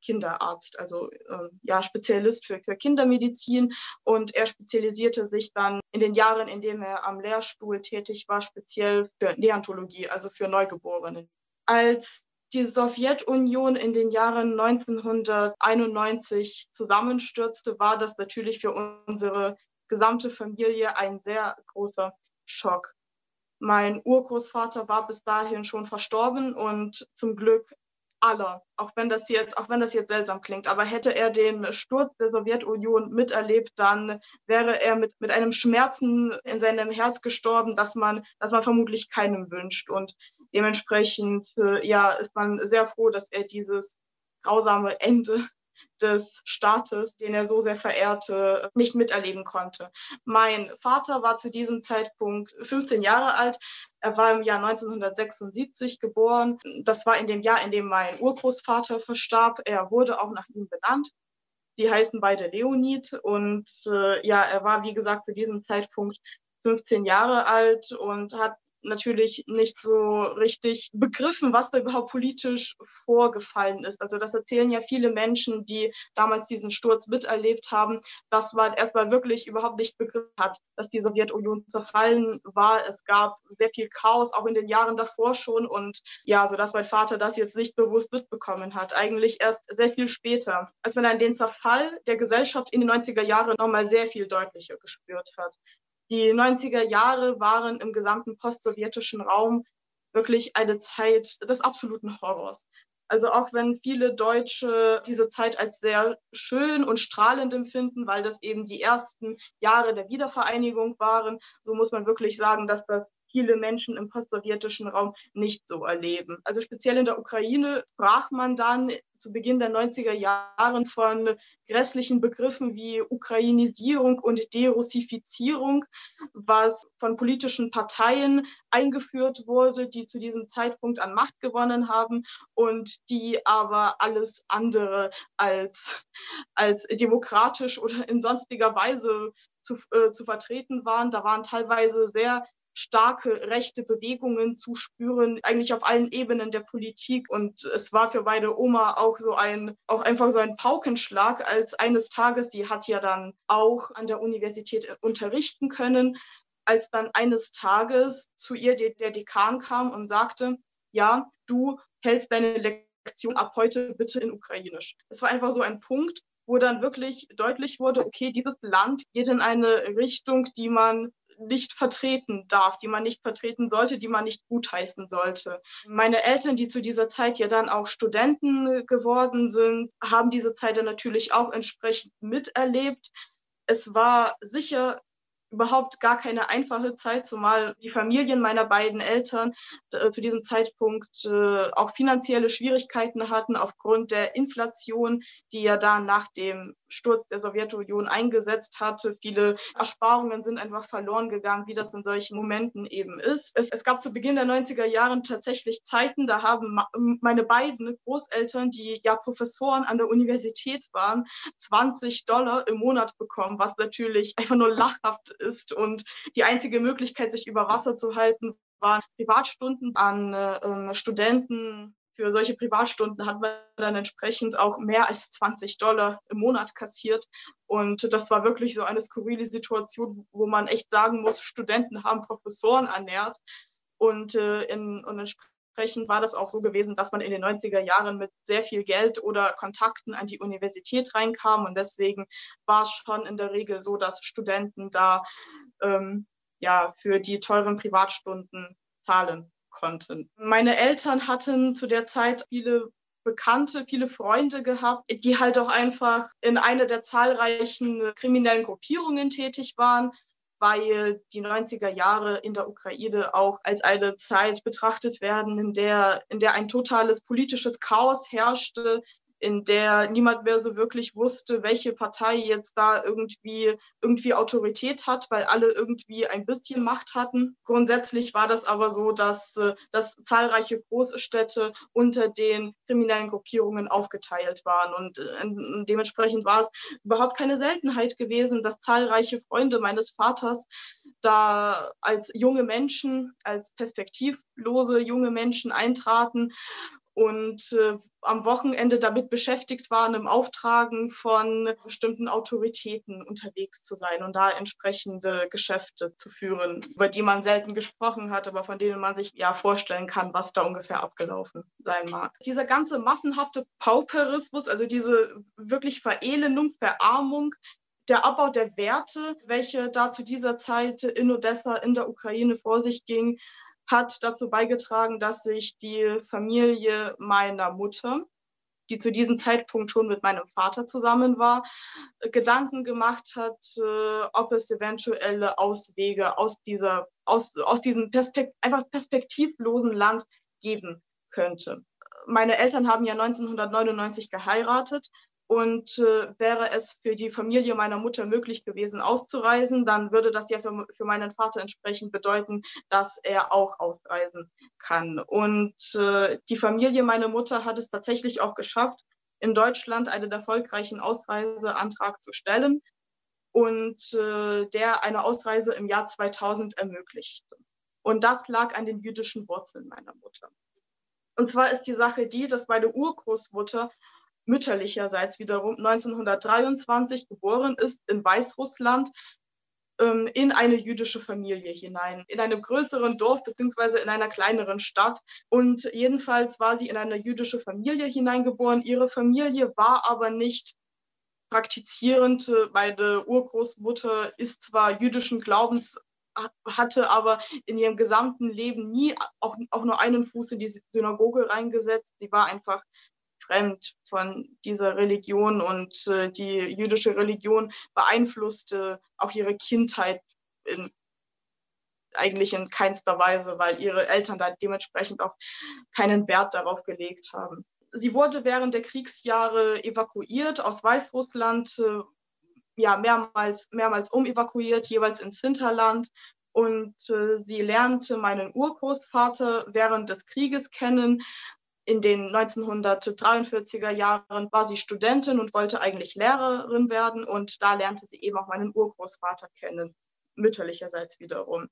Kinderarzt, also äh, ja Spezialist für, für Kindermedizin und er spezialisierte sich dann in den Jahren, in denen er am Lehrstuhl tätig war, speziell für Neontologie, also für Neugeborene. Als die Sowjetunion in den Jahren 1991 zusammenstürzte, war das natürlich für unsere gesamte Familie ein sehr großer Schock. Mein Urgroßvater war bis dahin schon verstorben und zum Glück aller, auch wenn das jetzt, auch wenn das jetzt seltsam klingt, aber hätte er den Sturz der Sowjetunion miterlebt, dann wäre er mit, mit einem Schmerzen in seinem Herz gestorben, dass man, dass man vermutlich keinem wünscht. Und dementsprechend, äh, ja, ist man sehr froh, dass er dieses grausame Ende des Staates, den er so sehr verehrte, nicht miterleben konnte. Mein Vater war zu diesem Zeitpunkt 15 Jahre alt. Er war im Jahr 1976 geboren. Das war in dem Jahr, in dem mein Urgroßvater verstarb. Er wurde auch nach ihm benannt. Sie heißen beide Leonid und äh, ja, er war, wie gesagt, zu diesem Zeitpunkt 15 Jahre alt und hat natürlich nicht so richtig begriffen, was da überhaupt politisch vorgefallen ist. Also das erzählen ja viele Menschen, die damals diesen Sturz miterlebt haben, dass man erstmal wirklich überhaupt nicht begriffen hat, dass die Sowjetunion zerfallen war. Es gab sehr viel Chaos, auch in den Jahren davor schon. Und ja, so dass mein Vater das jetzt nicht bewusst mitbekommen hat. Eigentlich erst sehr viel später, als man dann den Zerfall der Gesellschaft in den 90er Jahren nochmal sehr viel deutlicher gespürt hat. Die 90er Jahre waren im gesamten postsowjetischen Raum wirklich eine Zeit des absoluten Horrors. Also auch wenn viele Deutsche diese Zeit als sehr schön und strahlend empfinden, weil das eben die ersten Jahre der Wiedervereinigung waren, so muss man wirklich sagen, dass das viele Menschen im postsowjetischen Raum nicht so erleben. Also speziell in der Ukraine sprach man dann zu Beginn der 90er Jahren von grässlichen Begriffen wie Ukrainisierung und Derussifizierung, was von politischen Parteien eingeführt wurde, die zu diesem Zeitpunkt an Macht gewonnen haben und die aber alles andere als, als demokratisch oder in sonstiger Weise zu, äh, zu vertreten waren. Da waren teilweise sehr starke rechte Bewegungen zu spüren, eigentlich auf allen Ebenen der Politik. Und es war für beide Oma auch so ein, auch einfach so ein Paukenschlag, als eines Tages, die hat ja dann auch an der Universität unterrichten können, als dann eines Tages zu ihr der Dekan kam und sagte, ja, du hältst deine Lektion ab heute bitte in Ukrainisch. Es war einfach so ein Punkt, wo dann wirklich deutlich wurde, okay, dieses Land geht in eine Richtung, die man nicht vertreten darf, die man nicht vertreten sollte, die man nicht gutheißen sollte. Meine Eltern, die zu dieser Zeit ja dann auch Studenten geworden sind, haben diese Zeit dann natürlich auch entsprechend miterlebt. Es war sicher überhaupt gar keine einfache Zeit, zumal die Familien meiner beiden Eltern äh, zu diesem Zeitpunkt äh, auch finanzielle Schwierigkeiten hatten aufgrund der Inflation, die ja da nach dem Sturz der Sowjetunion eingesetzt hatte. Viele Ersparungen sind einfach verloren gegangen, wie das in solchen Momenten eben ist. Es, es gab zu Beginn der 90er Jahren tatsächlich Zeiten, da haben meine beiden Großeltern, die ja Professoren an der Universität waren, 20 Dollar im Monat bekommen, was natürlich einfach nur lachhaft ist. Und die einzige Möglichkeit, sich über Wasser zu halten, waren Privatstunden an äh, Studenten für solche Privatstunden hat man dann entsprechend auch mehr als 20 Dollar im Monat kassiert. Und das war wirklich so eine skurrile Situation, wo man echt sagen muss, Studenten haben Professoren ernährt. Und, äh, in, und entsprechend war das auch so gewesen, dass man in den 90er Jahren mit sehr viel Geld oder Kontakten an die Universität reinkam. Und deswegen war es schon in der Regel so, dass Studenten da ähm, ja, für die teuren Privatstunden zahlen konnten. Meine Eltern hatten zu der Zeit viele Bekannte, viele Freunde gehabt, die halt auch einfach in einer der zahlreichen kriminellen Gruppierungen tätig waren, weil die 90er Jahre in der Ukraine auch als eine Zeit betrachtet werden, in der, in der ein totales politisches Chaos herrschte, in der niemand mehr so wirklich wusste, welche Partei jetzt da irgendwie, irgendwie Autorität hat, weil alle irgendwie ein bisschen Macht hatten. Grundsätzlich war das aber so, dass, äh, dass zahlreiche Großstädte unter den kriminellen Gruppierungen aufgeteilt waren. Und äh, dementsprechend war es überhaupt keine Seltenheit gewesen, dass zahlreiche Freunde meines Vaters da als junge Menschen, als perspektivlose junge Menschen eintraten und äh, am Wochenende damit beschäftigt waren, im Auftragen von bestimmten Autoritäten unterwegs zu sein und da entsprechende Geschäfte zu führen, über die man selten gesprochen hat, aber von denen man sich ja vorstellen kann, was da ungefähr abgelaufen sein mag. Dieser ganze massenhafte Pauperismus, also diese wirklich Verelendung, Verarmung, der Abbau der Werte, welche da zu dieser Zeit in Odessa in der Ukraine vor sich ging, hat dazu beigetragen, dass sich die Familie meiner Mutter, die zu diesem Zeitpunkt schon mit meinem Vater zusammen war, Gedanken gemacht hat, äh, ob es eventuelle Auswege aus dieser, aus, aus diesem Perspekt einfach perspektivlosen Land geben könnte. Meine Eltern haben ja 1999 geheiratet. Und äh, wäre es für die Familie meiner Mutter möglich gewesen, auszureisen, dann würde das ja für, für meinen Vater entsprechend bedeuten, dass er auch ausreisen kann. Und äh, die Familie meiner Mutter hat es tatsächlich auch geschafft, in Deutschland einen erfolgreichen Ausreiseantrag zu stellen und äh, der eine Ausreise im Jahr 2000 ermöglichte. Und das lag an den jüdischen Wurzeln meiner Mutter. Und zwar ist die Sache die, dass meine Urgroßmutter mütterlicherseits wiederum 1923 geboren ist in Weißrussland ähm, in eine jüdische Familie hinein, in einem größeren Dorf beziehungsweise in einer kleineren Stadt. Und jedenfalls war sie in eine jüdische Familie hineingeboren. Ihre Familie war aber nicht praktizierend. Meine Urgroßmutter ist zwar jüdischen Glaubens hatte aber in ihrem gesamten Leben nie auch, auch nur einen Fuß in die Synagoge reingesetzt. Sie war einfach fremd von dieser Religion und äh, die jüdische Religion beeinflusste auch ihre Kindheit in, eigentlich in keinster Weise, weil ihre Eltern da dementsprechend auch keinen Wert darauf gelegt haben. Sie wurde während der Kriegsjahre evakuiert aus Weißrussland, äh, ja, mehrmals, mehrmals umevakuiert, jeweils ins Hinterland. Und äh, sie lernte meinen Urgroßvater während des Krieges kennen, in den 1943er Jahren war sie Studentin und wollte eigentlich Lehrerin werden und da lernte sie eben auch meinen Urgroßvater kennen mütterlicherseits wiederum.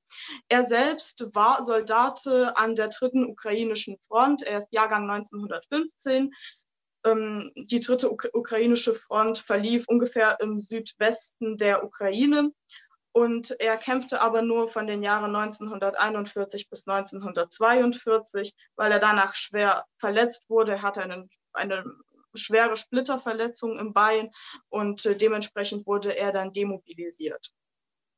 Er selbst war Soldat an der dritten ukrainischen Front. Er ist Jahrgang 1915. Ähm, die dritte ukrainische Front verlief ungefähr im Südwesten der Ukraine. Und er kämpfte aber nur von den Jahren 1941 bis 1942, weil er danach schwer verletzt wurde. Er hatte einen, eine schwere Splitterverletzung im Bein und äh, dementsprechend wurde er dann demobilisiert.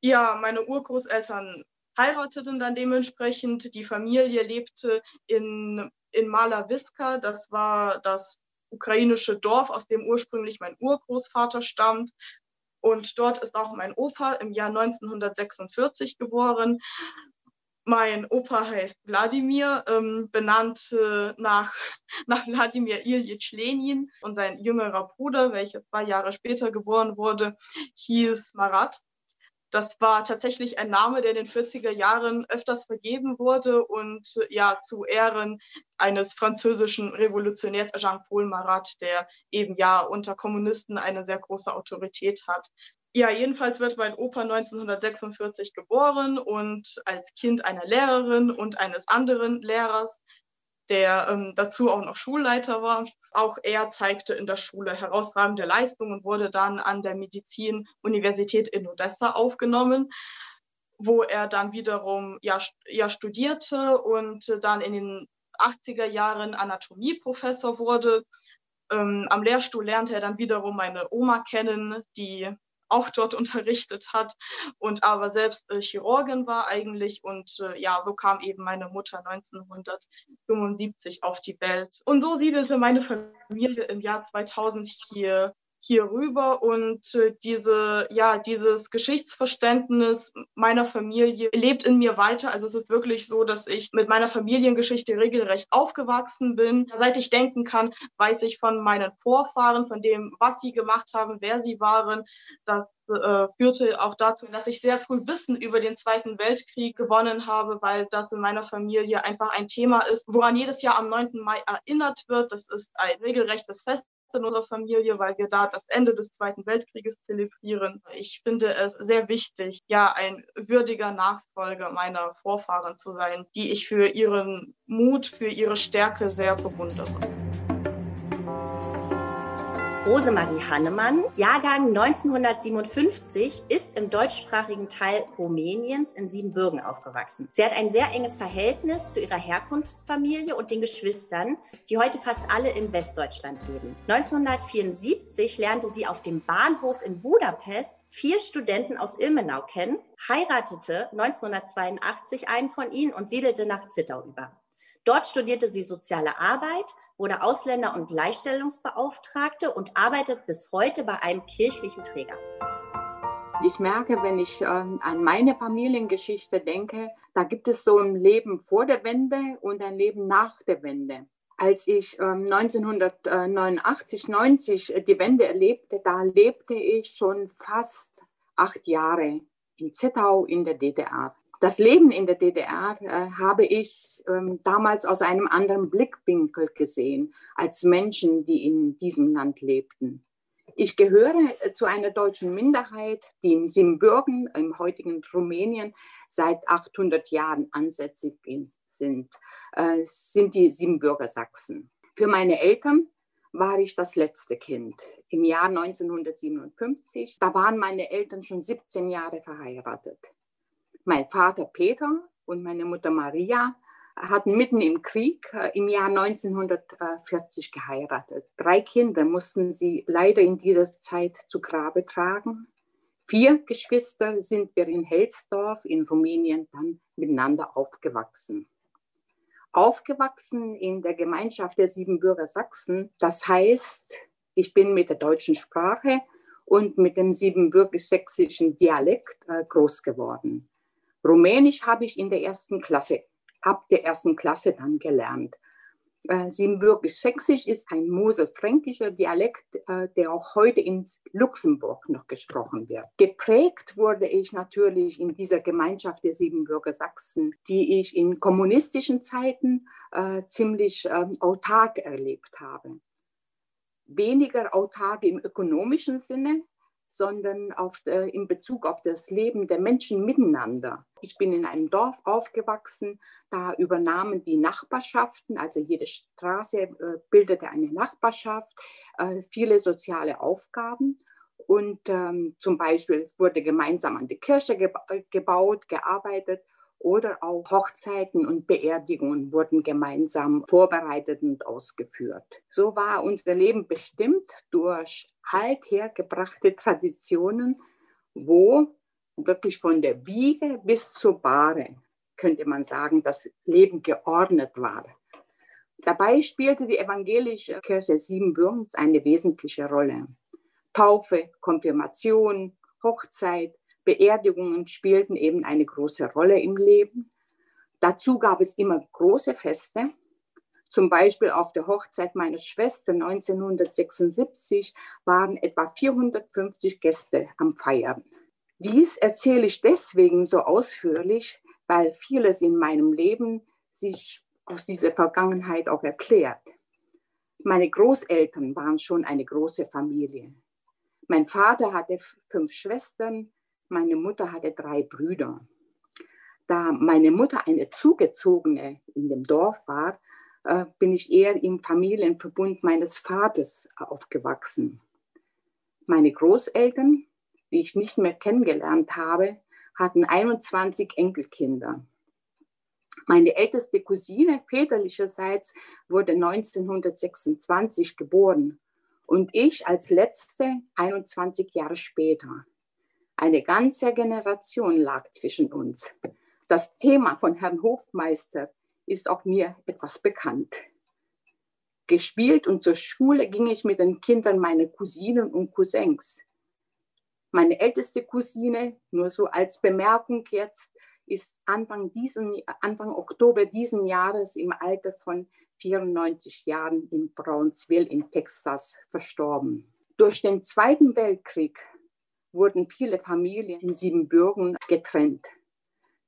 Ja, meine Urgroßeltern heirateten dann dementsprechend. Die Familie lebte in, in Malawiska. Das war das ukrainische Dorf, aus dem ursprünglich mein Urgroßvater stammt. Und dort ist auch mein Opa im Jahr 1946 geboren. Mein Opa heißt Wladimir, ähm, benannt äh, nach, nach Wladimir Ilyich Lenin und sein jüngerer Bruder, welcher zwei Jahre später geboren wurde, hieß Marat. Das war tatsächlich ein Name, der in den 40er Jahren öfters vergeben wurde und ja zu Ehren eines französischen Revolutionärs Jean-Paul Marat, der eben ja unter Kommunisten eine sehr große Autorität hat. Ja, jedenfalls wird mein Opa 1946 geboren und als Kind einer Lehrerin und eines anderen Lehrers der ähm, dazu auch noch Schulleiter war. Auch er zeigte in der Schule herausragende Leistungen und wurde dann an der Medizinuniversität in Odessa aufgenommen, wo er dann wiederum ja, ja studierte und dann in den 80er Jahren Anatomieprofessor wurde. Ähm, am Lehrstuhl lernte er dann wiederum meine Oma kennen, die auch dort unterrichtet hat und aber selbst äh, Chirurgin war eigentlich. Und äh, ja, so kam eben meine Mutter 1975 auf die Welt. Und so siedelte meine Familie im Jahr 2000 hier hier rüber und äh, diese, ja, dieses Geschichtsverständnis meiner Familie lebt in mir weiter. Also es ist wirklich so, dass ich mit meiner Familiengeschichte regelrecht aufgewachsen bin. Seit ich denken kann, weiß ich von meinen Vorfahren, von dem, was sie gemacht haben, wer sie waren. Das äh, führte auch dazu, dass ich sehr früh Wissen über den Zweiten Weltkrieg gewonnen habe, weil das in meiner Familie einfach ein Thema ist, woran jedes Jahr am 9. Mai erinnert wird. Das ist ein regelrechtes Fest in unserer Familie, weil wir da das Ende des Zweiten Weltkrieges zelebrieren. Ich finde es sehr wichtig, ja, ein würdiger Nachfolger meiner Vorfahren zu sein, die ich für ihren Mut, für ihre Stärke sehr bewundere. Rosemarie Hannemann, Jahrgang 1957, ist im deutschsprachigen Teil Rumäniens in Siebenbürgen aufgewachsen. Sie hat ein sehr enges Verhältnis zu ihrer Herkunftsfamilie und den Geschwistern, die heute fast alle in Westdeutschland leben. 1974 lernte sie auf dem Bahnhof in Budapest vier Studenten aus Ilmenau kennen, heiratete 1982 einen von ihnen und siedelte nach Zittau über. Dort studierte sie soziale Arbeit, wurde Ausländer- und Gleichstellungsbeauftragte und arbeitet bis heute bei einem kirchlichen Träger. Ich merke, wenn ich ähm, an meine Familiengeschichte denke, da gibt es so ein Leben vor der Wende und ein Leben nach der Wende. Als ich ähm, 1989, 90 die Wende erlebte, da lebte ich schon fast acht Jahre in Zittau in der DDR. Das Leben in der DDR äh, habe ich ähm, damals aus einem anderen Blickwinkel gesehen als Menschen, die in diesem Land lebten. Ich gehöre äh, zu einer deutschen Minderheit, die in Siebenbürgen, im heutigen Rumänien, seit 800 Jahren ansässig sind, äh, sind die Siebenbürger Sachsen. Für meine Eltern war ich das letzte Kind. Im Jahr 1957, da waren meine Eltern schon 17 Jahre verheiratet. Mein Vater Peter und meine Mutter Maria hatten mitten im Krieg äh, im Jahr 1940 geheiratet. Drei Kinder mussten sie leider in dieser Zeit zu Grabe tragen. Vier Geschwister sind wir in Helsdorf in Rumänien dann miteinander aufgewachsen. Aufgewachsen in der Gemeinschaft der Siebenbürger Sachsen, das heißt, ich bin mit der deutschen Sprache und mit dem siebenbürgisch-sächsischen Dialekt äh, groß geworden. Rumänisch habe ich in der ersten Klasse, ab der ersten Klasse dann gelernt. Äh, Siebenbürgisch-Sächsisch ist ein moselfränkischer Dialekt, äh, der auch heute in Luxemburg noch gesprochen wird. Geprägt wurde ich natürlich in dieser Gemeinschaft der Siebenbürger Sachsen, die ich in kommunistischen Zeiten äh, ziemlich äh, autark erlebt habe. Weniger autark im ökonomischen Sinne, sondern auf, äh, in Bezug auf das Leben der Menschen miteinander. Ich bin in einem Dorf aufgewachsen, da übernahmen die Nachbarschaften, also jede Straße äh, bildete eine Nachbarschaft, äh, viele soziale Aufgaben. Und ähm, zum Beispiel, es wurde gemeinsam an die Kirche geba gebaut, gearbeitet oder auch Hochzeiten und Beerdigungen wurden gemeinsam vorbereitet und ausgeführt. So war unser Leben bestimmt durch althergebrachte Traditionen, wo wirklich von der Wiege bis zur Bahre, könnte man sagen, das Leben geordnet war. Dabei spielte die evangelische Kirche Siebenbürgens eine wesentliche Rolle. Taufe, Konfirmation, Hochzeit, Beerdigungen spielten eben eine große Rolle im Leben. Dazu gab es immer große Feste. Zum Beispiel auf der Hochzeit meiner Schwester 1976 waren etwa 450 Gäste am Feiern. Dies erzähle ich deswegen so ausführlich, weil vieles in meinem Leben sich aus dieser Vergangenheit auch erklärt. Meine Großeltern waren schon eine große Familie. Mein Vater hatte fünf Schwestern, meine Mutter hatte drei Brüder. Da meine Mutter eine Zugezogene in dem Dorf war, äh, bin ich eher im Familienverbund meines Vaters aufgewachsen. Meine Großeltern, die ich nicht mehr kennengelernt habe, hatten 21 Enkelkinder. Meine älteste Cousine väterlicherseits wurde 1926 geboren und ich als letzte 21 Jahre später. Eine ganze Generation lag zwischen uns. Das Thema von Herrn Hofmeister ist auch mir etwas bekannt. Gespielt und zur Schule ging ich mit den Kindern meiner Cousinen und Cousins. Meine älteste Cousine, nur so als Bemerkung jetzt, ist Anfang, diesen, Anfang Oktober diesen Jahres im Alter von 94 Jahren in Brownsville in Texas verstorben. Durch den Zweiten Weltkrieg wurden viele Familien in Siebenbürgen getrennt.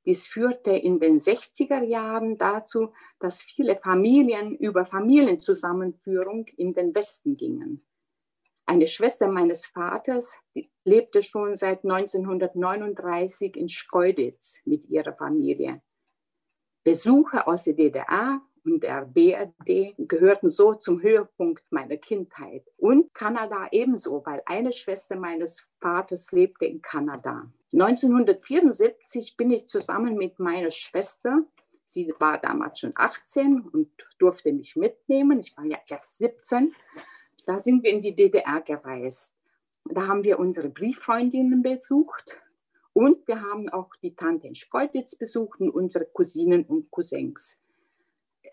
Dies führte in den 60er Jahren dazu, dass viele Familien über Familienzusammenführung in den Westen gingen. Eine Schwester meines Vaters lebte schon seit 1939 in Schkeuditz mit ihrer Familie. Besuche aus der DDR und der BRD gehörten so zum Höhepunkt meiner Kindheit. Und Kanada ebenso, weil eine Schwester meines Vaters lebte in Kanada. 1974 bin ich zusammen mit meiner Schwester, sie war damals schon 18 und durfte mich mitnehmen, ich war ja erst 17, da sind wir in die DDR gereist. Da haben wir unsere Brieffreundinnen besucht und wir haben auch die Tante in Schkeuditz besucht und unsere Cousinen und Cousins.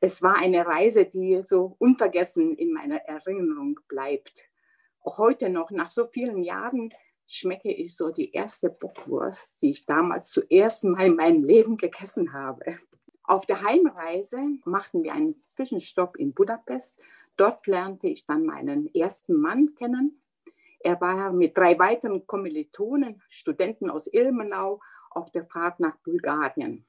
Es war eine Reise, die so unvergessen in meiner Erinnerung bleibt. Auch heute noch, nach so vielen Jahren, schmecke ich so die erste Bockwurst, die ich damals zuerst mal in meinem Leben gegessen habe. Auf der Heimreise machten wir einen Zwischenstopp in Budapest Dort lernte ich dann meinen ersten Mann kennen. Er war mit drei weiteren Kommilitonen, Studenten aus Ilmenau, auf der Fahrt nach Bulgarien.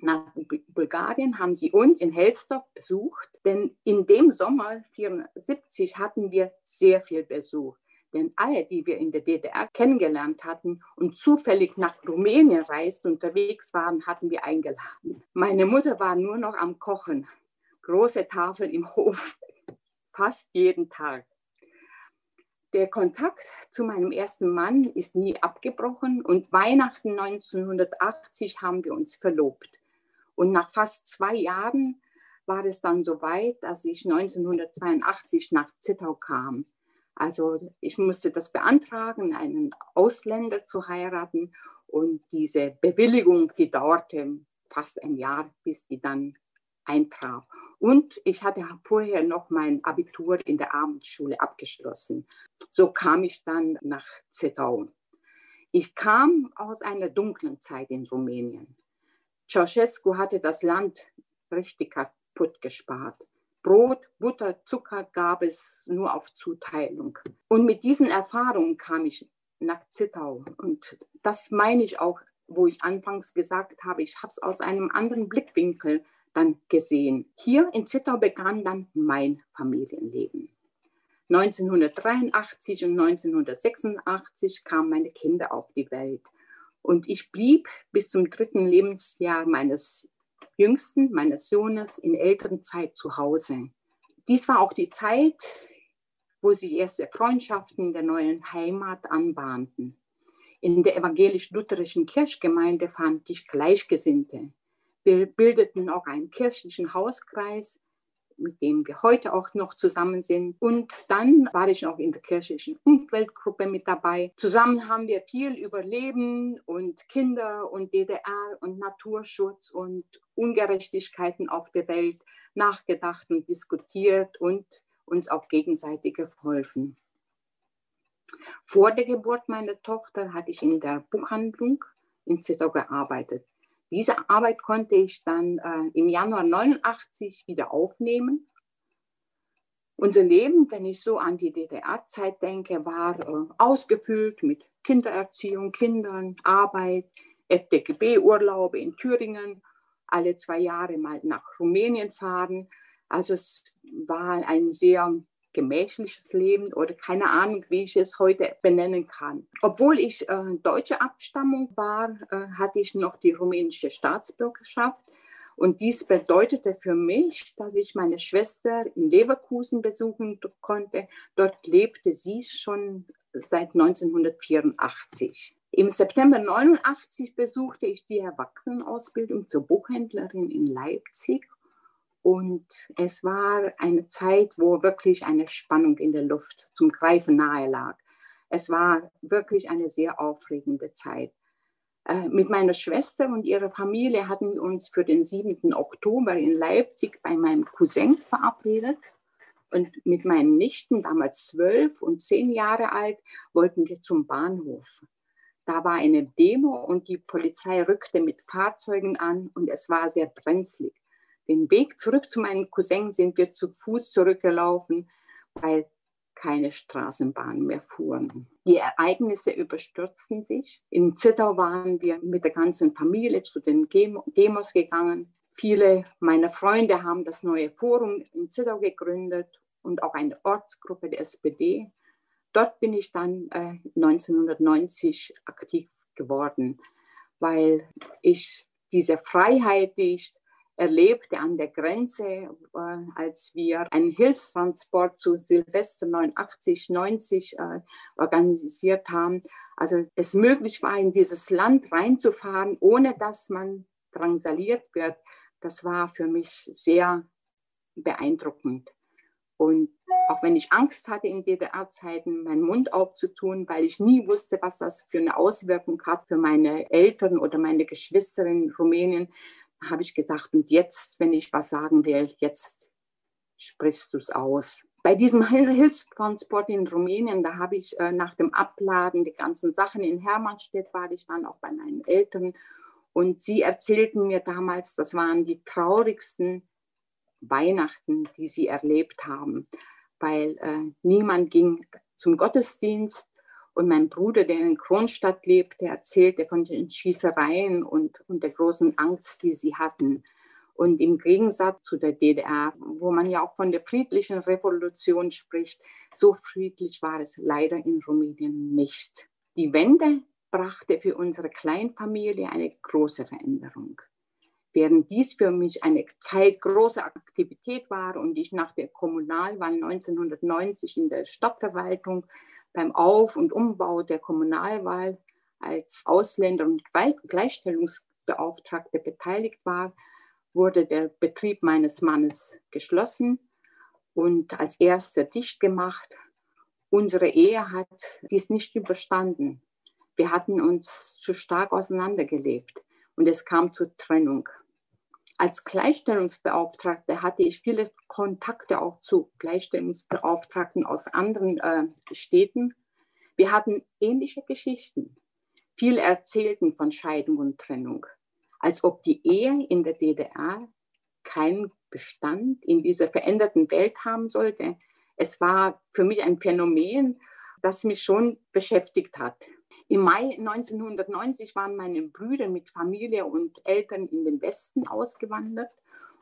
Nach Bulgarien haben sie uns in Helsdorf besucht, denn in dem Sommer 1974 hatten wir sehr viel Besuch. Denn alle, die wir in der DDR kennengelernt hatten und zufällig nach Rumänien reist unterwegs waren, hatten wir eingeladen. Meine Mutter war nur noch am Kochen. Große Tafeln im Hof fast jeden Tag. Der Kontakt zu meinem ersten Mann ist nie abgebrochen und Weihnachten 1980 haben wir uns verlobt. Und nach fast zwei Jahren war es dann so weit, dass ich 1982 nach Zittau kam. Also ich musste das beantragen, einen Ausländer zu heiraten. Und diese Bewilligung, die dauerte fast ein Jahr, bis die dann eintraf. Und ich hatte vorher noch mein Abitur in der Abendschule abgeschlossen. So kam ich dann nach Zittau. Ich kam aus einer dunklen Zeit in Rumänien. Ceausescu hatte das Land richtig kaputt gespart. Brot, Butter, Zucker gab es nur auf Zuteilung. Und mit diesen Erfahrungen kam ich nach Zittau. Und das meine ich auch, wo ich anfangs gesagt habe, ich habe es aus einem anderen Blickwinkel dann gesehen. Hier in Zittau begann dann mein Familienleben. 1983 und 1986 kamen meine Kinder auf die Welt. Und ich blieb bis zum dritten Lebensjahr meines Jüngsten, meines Sohnes, in Elternzeit zu Hause. Dies war auch die Zeit, wo sich erste Freundschaften der neuen Heimat anbahnten. In der evangelisch-lutherischen Kirchgemeinde fand ich Gleichgesinnte. Wir bildeten auch einen kirchlichen Hauskreis, mit dem wir heute auch noch zusammen sind. Und dann war ich noch in der kirchlichen Umweltgruppe mit dabei. Zusammen haben wir viel über Leben und Kinder und DDR und Naturschutz und Ungerechtigkeiten auf der Welt nachgedacht und diskutiert und uns auch gegenseitig geholfen. Vor der Geburt meiner Tochter hatte ich in der Buchhandlung in Zittau gearbeitet. Diese Arbeit konnte ich dann äh, im Januar 89 wieder aufnehmen. Unser Leben, wenn ich so an die DDR-Zeit denke, war äh, ausgefüllt mit Kindererziehung, Kindern, Arbeit, FDGB-Urlaube in Thüringen, alle zwei Jahre mal nach Rumänien fahren. Also es war ein sehr gemächliches Leben oder keine Ahnung, wie ich es heute benennen kann. Obwohl ich äh, deutsche Abstammung war, äh, hatte ich noch die rumänische Staatsbürgerschaft. Und dies bedeutete für mich, dass ich meine Schwester in Leverkusen besuchen konnte. Dort lebte sie schon seit 1984. Im September 89 besuchte ich die Erwachsenenausbildung zur Buchhändlerin in Leipzig und es war eine Zeit, wo wirklich eine Spannung in der Luft zum Greifen nahe lag. Es war wirklich eine sehr aufregende Zeit. Äh, mit meiner Schwester und ihrer Familie hatten wir uns für den 7. Oktober in Leipzig bei meinem Cousin verabredet. Und mit meinen Nichten, damals zwölf und zehn Jahre alt, wollten wir zum Bahnhof. Da war eine Demo und die Polizei rückte mit Fahrzeugen an und es war sehr brenzlig. Den Weg zurück zu meinem Cousin sind wir zu Fuß zurückgelaufen, weil keine Straßenbahnen mehr fuhren. Die Ereignisse überstürzten sich. In Zittau waren wir mit der ganzen Familie zu den Demos gegangen. Viele meiner Freunde haben das neue Forum in Zittau gegründet und auch eine Ortsgruppe der SPD. Dort bin ich dann äh, 1990 aktiv geworden, weil ich diese Freiheit, die ich erlebte an der Grenze, als wir einen Hilfstransport zu Silvester 89, 90 äh, organisiert haben. Also es möglich war, in dieses Land reinzufahren, ohne dass man drangsaliert wird. Das war für mich sehr beeindruckend. Und auch wenn ich Angst hatte in DDR-Zeiten, meinen Mund aufzutun, weil ich nie wusste, was das für eine Auswirkung hat für meine Eltern oder meine Geschwister in Rumänien, habe ich gedacht, und jetzt, wenn ich was sagen will, jetzt sprichst du es aus. Bei diesem Hilfstransport in Rumänien, da habe ich äh, nach dem Abladen die ganzen Sachen in Hermannstedt, war ich dann auch bei meinen Eltern. Und sie erzählten mir damals, das waren die traurigsten Weihnachten, die sie erlebt haben, weil äh, niemand ging zum Gottesdienst, und mein Bruder, der in Kronstadt lebte, erzählte von den Schießereien und, und der großen Angst, die sie hatten. Und im Gegensatz zu der DDR, wo man ja auch von der friedlichen Revolution spricht, so friedlich war es leider in Rumänien nicht. Die Wende brachte für unsere Kleinfamilie eine große Veränderung. Während dies für mich eine Zeit großer Aktivität war und ich nach der Kommunalwahl 1990 in der Stadtverwaltung beim Auf- und Umbau der Kommunalwahl als Ausländer- und Gleichstellungsbeauftragte beteiligt war, wurde der Betrieb meines Mannes geschlossen und als erster dicht gemacht. Unsere Ehe hat dies nicht überstanden. Wir hatten uns zu stark auseinandergelebt und es kam zur Trennung. Als Gleichstellungsbeauftragte hatte ich viele Kontakte auch zu Gleichstellungsbeauftragten aus anderen äh, Städten. Wir hatten ähnliche Geschichten. Viele erzählten von Scheidung und Trennung, als ob die Ehe in der DDR keinen Bestand in dieser veränderten Welt haben sollte. Es war für mich ein Phänomen, das mich schon beschäftigt hat. Im Mai 1990 waren meine Brüder mit Familie und Eltern in den Westen ausgewandert.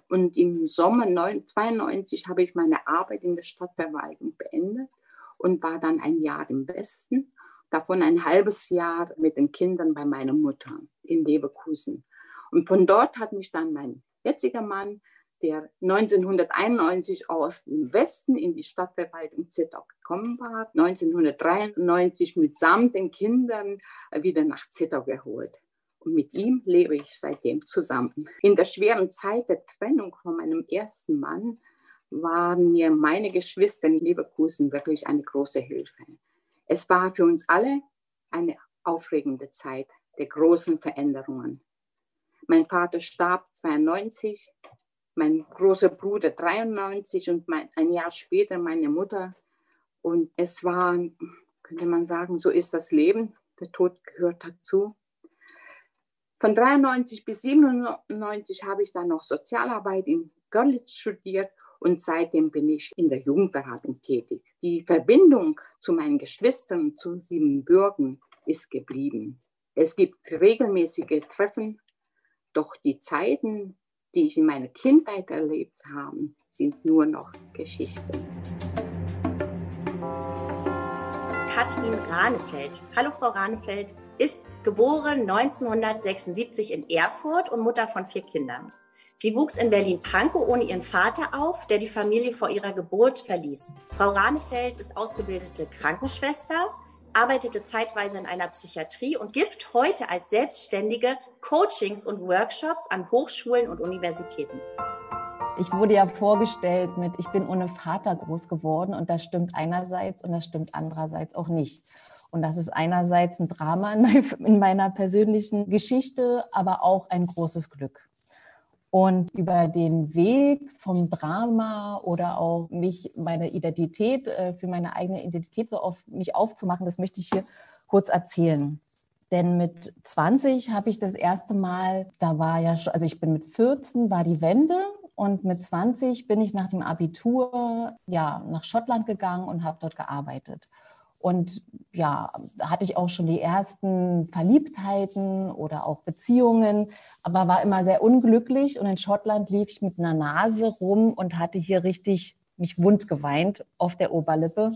Und im Sommer 1992 habe ich meine Arbeit in der Stadtverwaltung beendet und war dann ein Jahr im Westen, davon ein halbes Jahr mit den Kindern bei meiner Mutter in Leverkusen. Und von dort hat mich dann mein jetziger Mann der 1991 aus dem Westen in die Stadtverwaltung Zittau gekommen war, 1993 mitsamt den Kindern wieder nach Zittau geholt. Und mit ihm lebe ich seitdem zusammen. In der schweren Zeit der Trennung von meinem ersten Mann waren mir meine Geschwister in Leverkusen wirklich eine große Hilfe. Es war für uns alle eine aufregende Zeit der großen Veränderungen. Mein Vater starb 92, mein großer Bruder 93 und mein, ein Jahr später meine Mutter. Und es war könnte man sagen, so ist das Leben. Der Tod gehört dazu. Von 93 bis 97 habe ich dann noch Sozialarbeit in Görlitz studiert und seitdem bin ich in der Jugendberatung tätig. Die Verbindung zu meinen Geschwistern, zu Siebenbürgen, ist geblieben. Es gibt regelmäßige Treffen, doch die Zeiten, die ich in meiner Kindheit erlebt habe, sind nur noch Geschichte. Katrin Rahnefeld. Hallo Frau Rahnefeld, ist geboren 1976 in Erfurt und Mutter von vier Kindern. Sie wuchs in Berlin-Pankow ohne ihren Vater auf, der die Familie vor ihrer Geburt verließ. Frau Rahnefeld ist ausgebildete Krankenschwester, arbeitete zeitweise in einer Psychiatrie und gibt heute als Selbstständige Coachings und Workshops an Hochschulen und Universitäten. Ich wurde ja vorgestellt mit, ich bin ohne Vater groß geworden und das stimmt einerseits und das stimmt andererseits auch nicht. Und das ist einerseits ein Drama in meiner persönlichen Geschichte, aber auch ein großes Glück. Und über den Weg vom Drama oder auch mich, meine Identität, äh, für meine eigene Identität so auf mich aufzumachen, das möchte ich hier kurz erzählen. Denn mit 20 habe ich das erste Mal, da war ja schon, also ich bin mit 14, war die Wende und mit 20 bin ich nach dem Abitur ja, nach Schottland gegangen und habe dort gearbeitet. Und ja, da hatte ich auch schon die ersten Verliebtheiten oder auch Beziehungen, aber war immer sehr unglücklich. Und in Schottland lief ich mit einer Nase rum und hatte hier richtig mich wund geweint auf der Oberlippe.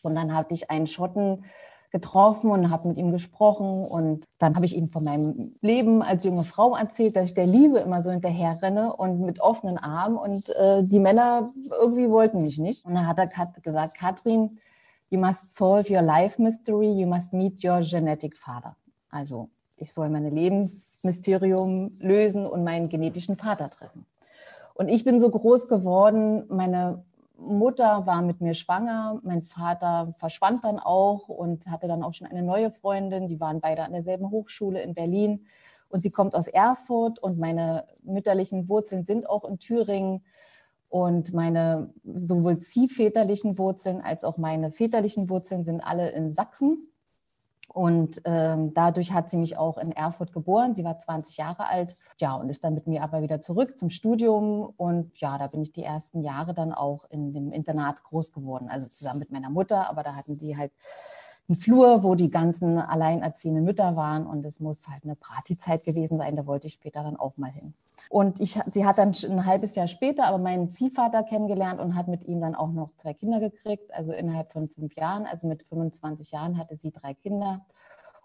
Und dann hatte ich einen Schotten getroffen und habe mit ihm gesprochen. Und dann habe ich ihm von meinem Leben als junge Frau erzählt, dass ich der Liebe immer so hinterher renne und mit offenen Armen. Und äh, die Männer irgendwie wollten mich nicht. Und dann hat er gesagt, Katrin, you must solve your life mystery, you must meet your genetic father. Also ich soll mein Lebensmysterium lösen und meinen genetischen Vater treffen. Und ich bin so groß geworden, meine Mutter war mit mir schwanger, mein Vater verschwand dann auch und hatte dann auch schon eine neue Freundin. Die waren beide an derselben Hochschule in Berlin und sie kommt aus Erfurt und meine mütterlichen Wurzeln sind auch in Thüringen und meine sowohl ziehväterlichen Wurzeln als auch meine väterlichen Wurzeln sind alle in Sachsen. Und ähm, dadurch hat sie mich auch in Erfurt geboren. Sie war 20 Jahre alt, ja, und ist dann mit mir aber wieder zurück zum Studium. Und ja, da bin ich die ersten Jahre dann auch in dem Internat groß geworden, also zusammen mit meiner Mutter. Aber da hatten sie halt einen Flur, wo die ganzen alleinerziehenden Mütter waren. Und es muss halt eine Partyzeit gewesen sein. Da wollte ich später dann auch mal hin. Und ich, sie hat dann ein halbes Jahr später aber meinen Ziehvater kennengelernt und hat mit ihm dann auch noch zwei Kinder gekriegt, also innerhalb von fünf Jahren. Also mit 25 Jahren hatte sie drei Kinder.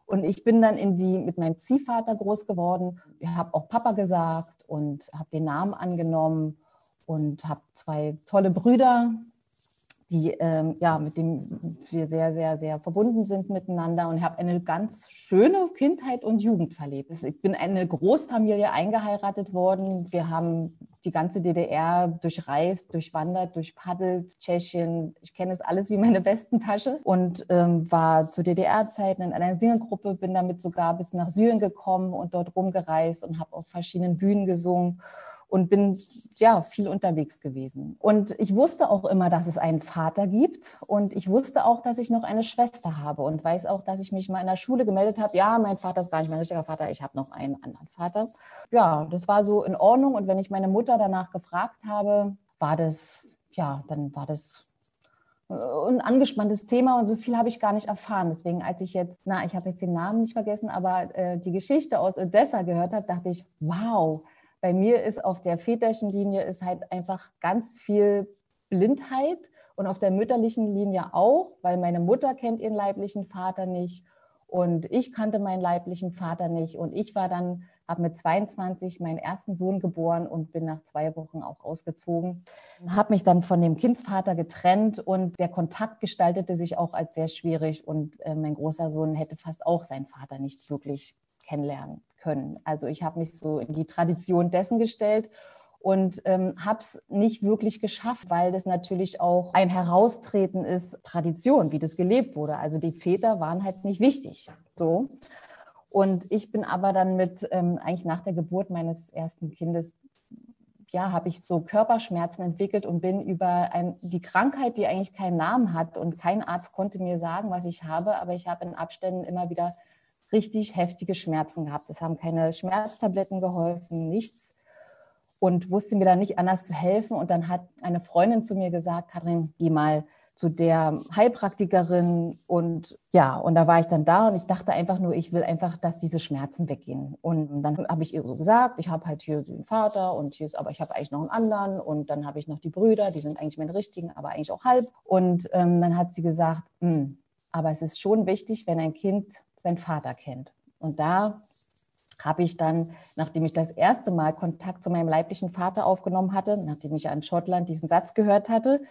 Und ich bin dann in die, mit meinem Ziehvater groß geworden. Ich habe auch Papa gesagt und habe den Namen angenommen und habe zwei tolle Brüder, die, ähm, ja, mit denen wir sehr, sehr, sehr verbunden sind miteinander und habe eine ganz schöne Kindheit und Jugend verlebt. Ich bin eine Großfamilie eingeheiratet worden. Wir haben die ganze DDR durchreist, durchwandert, durchpaddelt, Tschechien. Ich kenne es alles wie meine besten Tasche und ähm, war zu DDR-Zeiten in einer Singelgruppe, bin damit sogar bis nach Syrien gekommen und dort rumgereist und habe auf verschiedenen Bühnen gesungen und bin ja viel unterwegs gewesen. Und ich wusste auch immer, dass es einen Vater gibt und ich wusste auch, dass ich noch eine Schwester habe und weiß auch, dass ich mich mal in der Schule gemeldet habe. Ja, mein Vater ist gar nicht mein richtiger Vater, ich habe noch einen anderen Vater. Ja, das war so in Ordnung und wenn ich meine Mutter danach gefragt habe, war das ja, dann war das äh, ein angespanntes Thema und so viel habe ich gar nicht erfahren. Deswegen, als ich jetzt, na, ich habe jetzt den Namen nicht vergessen, aber äh, die Geschichte aus Odessa gehört habe, dachte ich, wow, bei mir ist auf der väterlichen Linie ist halt einfach ganz viel Blindheit und auf der mütterlichen Linie auch, weil meine Mutter kennt ihren leiblichen Vater nicht und ich kannte meinen leiblichen Vater nicht und ich war dann habe mit 22 meinen ersten Sohn geboren und bin nach zwei Wochen auch ausgezogen. Habe mich dann von dem Kindsvater getrennt und der Kontakt gestaltete sich auch als sehr schwierig und äh, mein großer Sohn hätte fast auch seinen Vater nicht wirklich kennenlernen können. Also ich habe mich so in die Tradition dessen gestellt und ähm, habe es nicht wirklich geschafft, weil das natürlich auch ein Heraustreten ist, Tradition, wie das gelebt wurde. Also die Väter waren halt nicht wichtig. So. Und ich bin aber dann mit, ähm, eigentlich nach der Geburt meines ersten Kindes, ja, habe ich so Körperschmerzen entwickelt und bin über ein, die Krankheit, die eigentlich keinen Namen hat und kein Arzt konnte mir sagen, was ich habe, aber ich habe in Abständen immer wieder richtig heftige Schmerzen gehabt. Es haben keine Schmerztabletten geholfen, nichts und wusste mir dann nicht anders zu helfen. Und dann hat eine Freundin zu mir gesagt, Kathrin, geh mal zu der Heilpraktikerin und ja, und da war ich dann da und ich dachte einfach nur, ich will einfach, dass diese Schmerzen weggehen. Und dann habe ich ihr so gesagt, ich habe halt hier den Vater und hier ist, aber ich habe eigentlich noch einen anderen und dann habe ich noch die Brüder, die sind eigentlich meine richtigen, aber eigentlich auch halb. Und ähm, dann hat sie gesagt, hm, aber es ist schon wichtig, wenn ein Kind seinen Vater kennt. Und da habe ich dann, nachdem ich das erste Mal Kontakt zu meinem leiblichen Vater aufgenommen hatte, nachdem ich in Schottland diesen Satz gehört hatte,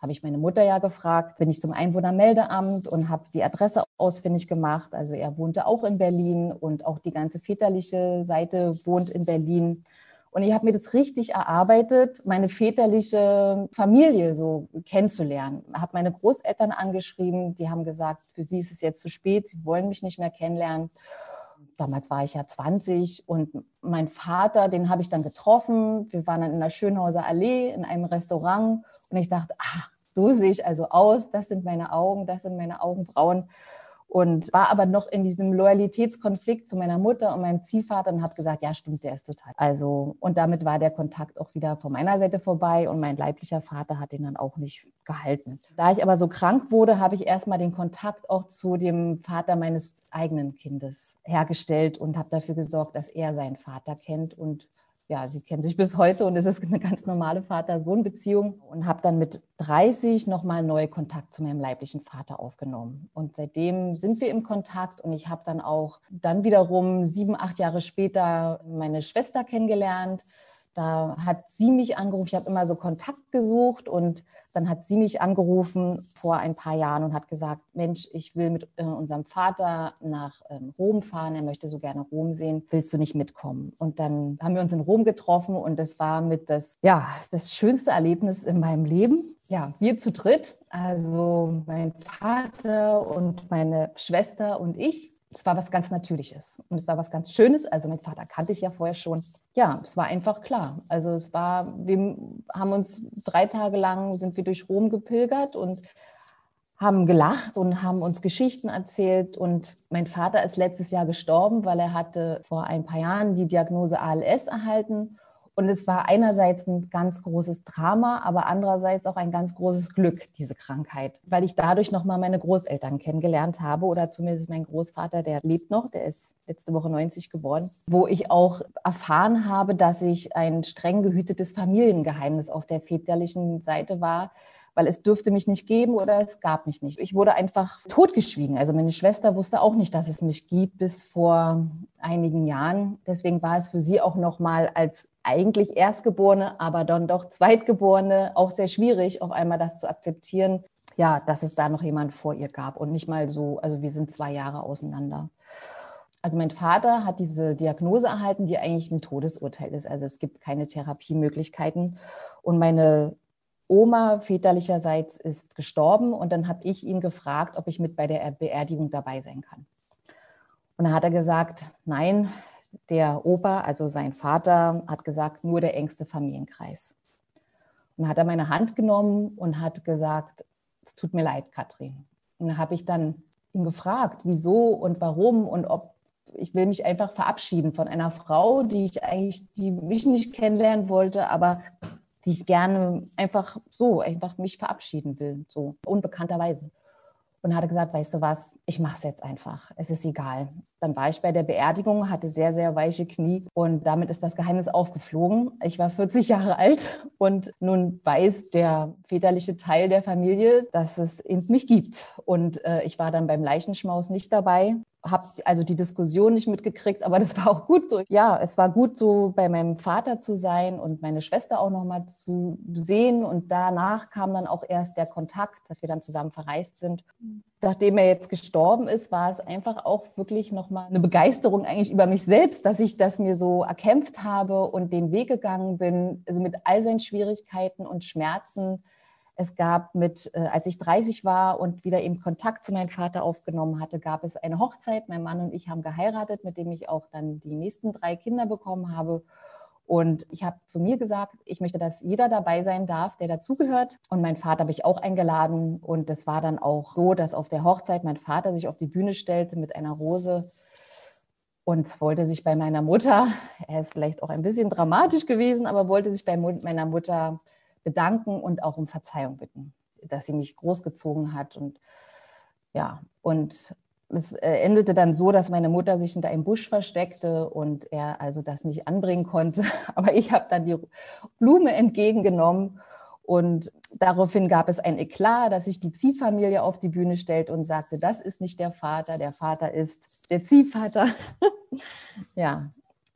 habe ich meine Mutter ja gefragt, bin ich zum Einwohnermeldeamt und habe die Adresse ausfindig gemacht. Also er wohnte auch in Berlin und auch die ganze väterliche Seite wohnt in Berlin. Und ich habe mir das richtig erarbeitet, meine väterliche Familie so kennenzulernen. Habe meine Großeltern angeschrieben, die haben gesagt, für sie ist es jetzt zu spät, sie wollen mich nicht mehr kennenlernen. Damals war ich ja 20 und mein Vater, den habe ich dann getroffen. Wir waren dann in der Schönhauser Allee in einem Restaurant und ich dachte, ah, so sehe ich also aus, das sind meine Augen, das sind meine Augenbrauen und war aber noch in diesem Loyalitätskonflikt zu meiner Mutter und meinem Ziehvater und habe gesagt, ja, stimmt, der ist total. Also, und damit war der Kontakt auch wieder von meiner Seite vorbei und mein leiblicher Vater hat ihn dann auch nicht gehalten. Da ich aber so krank wurde, habe ich erstmal den Kontakt auch zu dem Vater meines eigenen Kindes hergestellt und habe dafür gesorgt, dass er seinen Vater kennt und ja, sie kennen sich bis heute und es ist eine ganz normale Vater-Sohn-Beziehung und habe dann mit 30 nochmal neu Kontakt zu meinem leiblichen Vater aufgenommen. Und seitdem sind wir im Kontakt und ich habe dann auch dann wiederum sieben, acht Jahre später meine Schwester kennengelernt. Da hat sie mich angerufen, ich habe immer so Kontakt gesucht und dann hat sie mich angerufen vor ein paar Jahren und hat gesagt, Mensch, ich will mit äh, unserem Vater nach ähm, Rom fahren, er möchte so gerne Rom sehen, willst du nicht mitkommen? Und dann haben wir uns in Rom getroffen und das war mit das, ja, das schönste Erlebnis in meinem Leben. Ja, wir zu dritt, also mein Vater und meine Schwester und ich es war was ganz Natürliches und es war was ganz Schönes. Also mein Vater kannte ich ja vorher schon. Ja, es war einfach klar. Also es war, wir haben uns drei Tage lang sind wir durch Rom gepilgert und haben gelacht und haben uns Geschichten erzählt. Und mein Vater ist letztes Jahr gestorben, weil er hatte vor ein paar Jahren die Diagnose ALS erhalten und es war einerseits ein ganz großes Drama, aber andererseits auch ein ganz großes Glück, diese Krankheit, weil ich dadurch nochmal meine Großeltern kennengelernt habe oder zumindest mein Großvater, der lebt noch, der ist letzte Woche 90 geworden, wo ich auch erfahren habe, dass ich ein streng gehütetes Familiengeheimnis auf der väterlichen Seite war, weil es dürfte mich nicht geben oder es gab mich nicht. Ich wurde einfach totgeschwiegen. Also meine Schwester wusste auch nicht, dass es mich gibt bis vor einigen Jahren. Deswegen war es für sie auch noch mal als eigentlich Erstgeborene, aber dann doch Zweitgeborene auch sehr schwierig, auf einmal das zu akzeptieren, ja, dass es da noch jemand vor ihr gab und nicht mal so, also wir sind zwei Jahre auseinander. Also mein Vater hat diese Diagnose erhalten, die eigentlich ein Todesurteil ist. Also es gibt keine Therapiemöglichkeiten. Und meine Oma väterlicherseits ist gestorben und dann habe ich ihn gefragt, ob ich mit bei der Beerdigung dabei sein kann. Und dann hat er gesagt, nein, der Opa, also sein Vater, hat gesagt, nur der engste Familienkreis. Und hat er meine Hand genommen und hat gesagt, es tut mir leid, Katrin. Und dann habe ich dann ihn gefragt, wieso und warum und ob ich will mich einfach verabschieden von einer Frau, die ich eigentlich, die mich nicht kennenlernen wollte, aber die ich gerne einfach so, einfach mich verabschieden will, so unbekannterweise. Und hatte gesagt, weißt du was, ich mache es jetzt einfach. Es ist egal. Dann war ich bei der Beerdigung, hatte sehr, sehr weiche Knie und damit ist das Geheimnis aufgeflogen. Ich war 40 Jahre alt und nun weiß der väterliche Teil der Familie, dass es mich gibt. Und äh, ich war dann beim Leichenschmaus nicht dabei habe also die Diskussion nicht mitgekriegt, aber das war auch gut so. Ja, es war gut so bei meinem Vater zu sein und meine Schwester auch noch mal zu sehen und danach kam dann auch erst der Kontakt, dass wir dann zusammen verreist sind. Nachdem er jetzt gestorben ist, war es einfach auch wirklich noch mal eine Begeisterung eigentlich über mich selbst, dass ich das mir so erkämpft habe und den Weg gegangen bin, also mit all seinen Schwierigkeiten und Schmerzen es gab mit, äh, als ich 30 war und wieder eben Kontakt zu meinem Vater aufgenommen hatte, gab es eine Hochzeit. Mein Mann und ich haben geheiratet, mit dem ich auch dann die nächsten drei Kinder bekommen habe. Und ich habe zu mir gesagt, ich möchte, dass jeder dabei sein darf, der dazugehört. Und mein Vater habe ich auch eingeladen. Und es war dann auch so, dass auf der Hochzeit mein Vater sich auf die Bühne stellte mit einer Rose und wollte sich bei meiner Mutter, er ist vielleicht auch ein bisschen dramatisch gewesen, aber wollte sich bei meiner Mutter bedanken und auch um Verzeihung bitten, dass sie mich großgezogen hat. Und ja, und es äh, endete dann so, dass meine Mutter sich hinter einem Busch versteckte und er also das nicht anbringen konnte. Aber ich habe dann die Blume entgegengenommen und daraufhin gab es ein Eklat, dass sich die Ziehfamilie auf die Bühne stellt und sagte, das ist nicht der Vater, der Vater ist der Ziehvater. ja,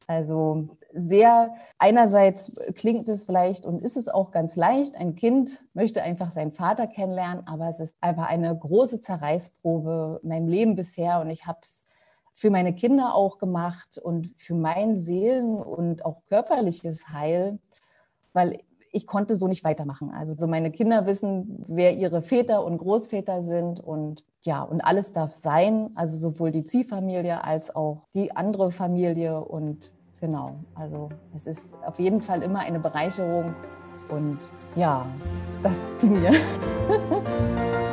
also sehr, einerseits klingt es vielleicht und ist es auch ganz leicht, ein Kind möchte einfach seinen Vater kennenlernen, aber es ist einfach eine große Zerreißprobe in meinem Leben bisher und ich habe es für meine Kinder auch gemacht und für mein Seelen- und auch körperliches Heil, weil ich konnte so nicht weitermachen. Also so meine Kinder wissen, wer ihre Väter und Großväter sind und ja, und alles darf sein, also sowohl die Ziehfamilie als auch die andere Familie und genau, also es ist auf jeden Fall immer eine Bereicherung und ja, das zu mir.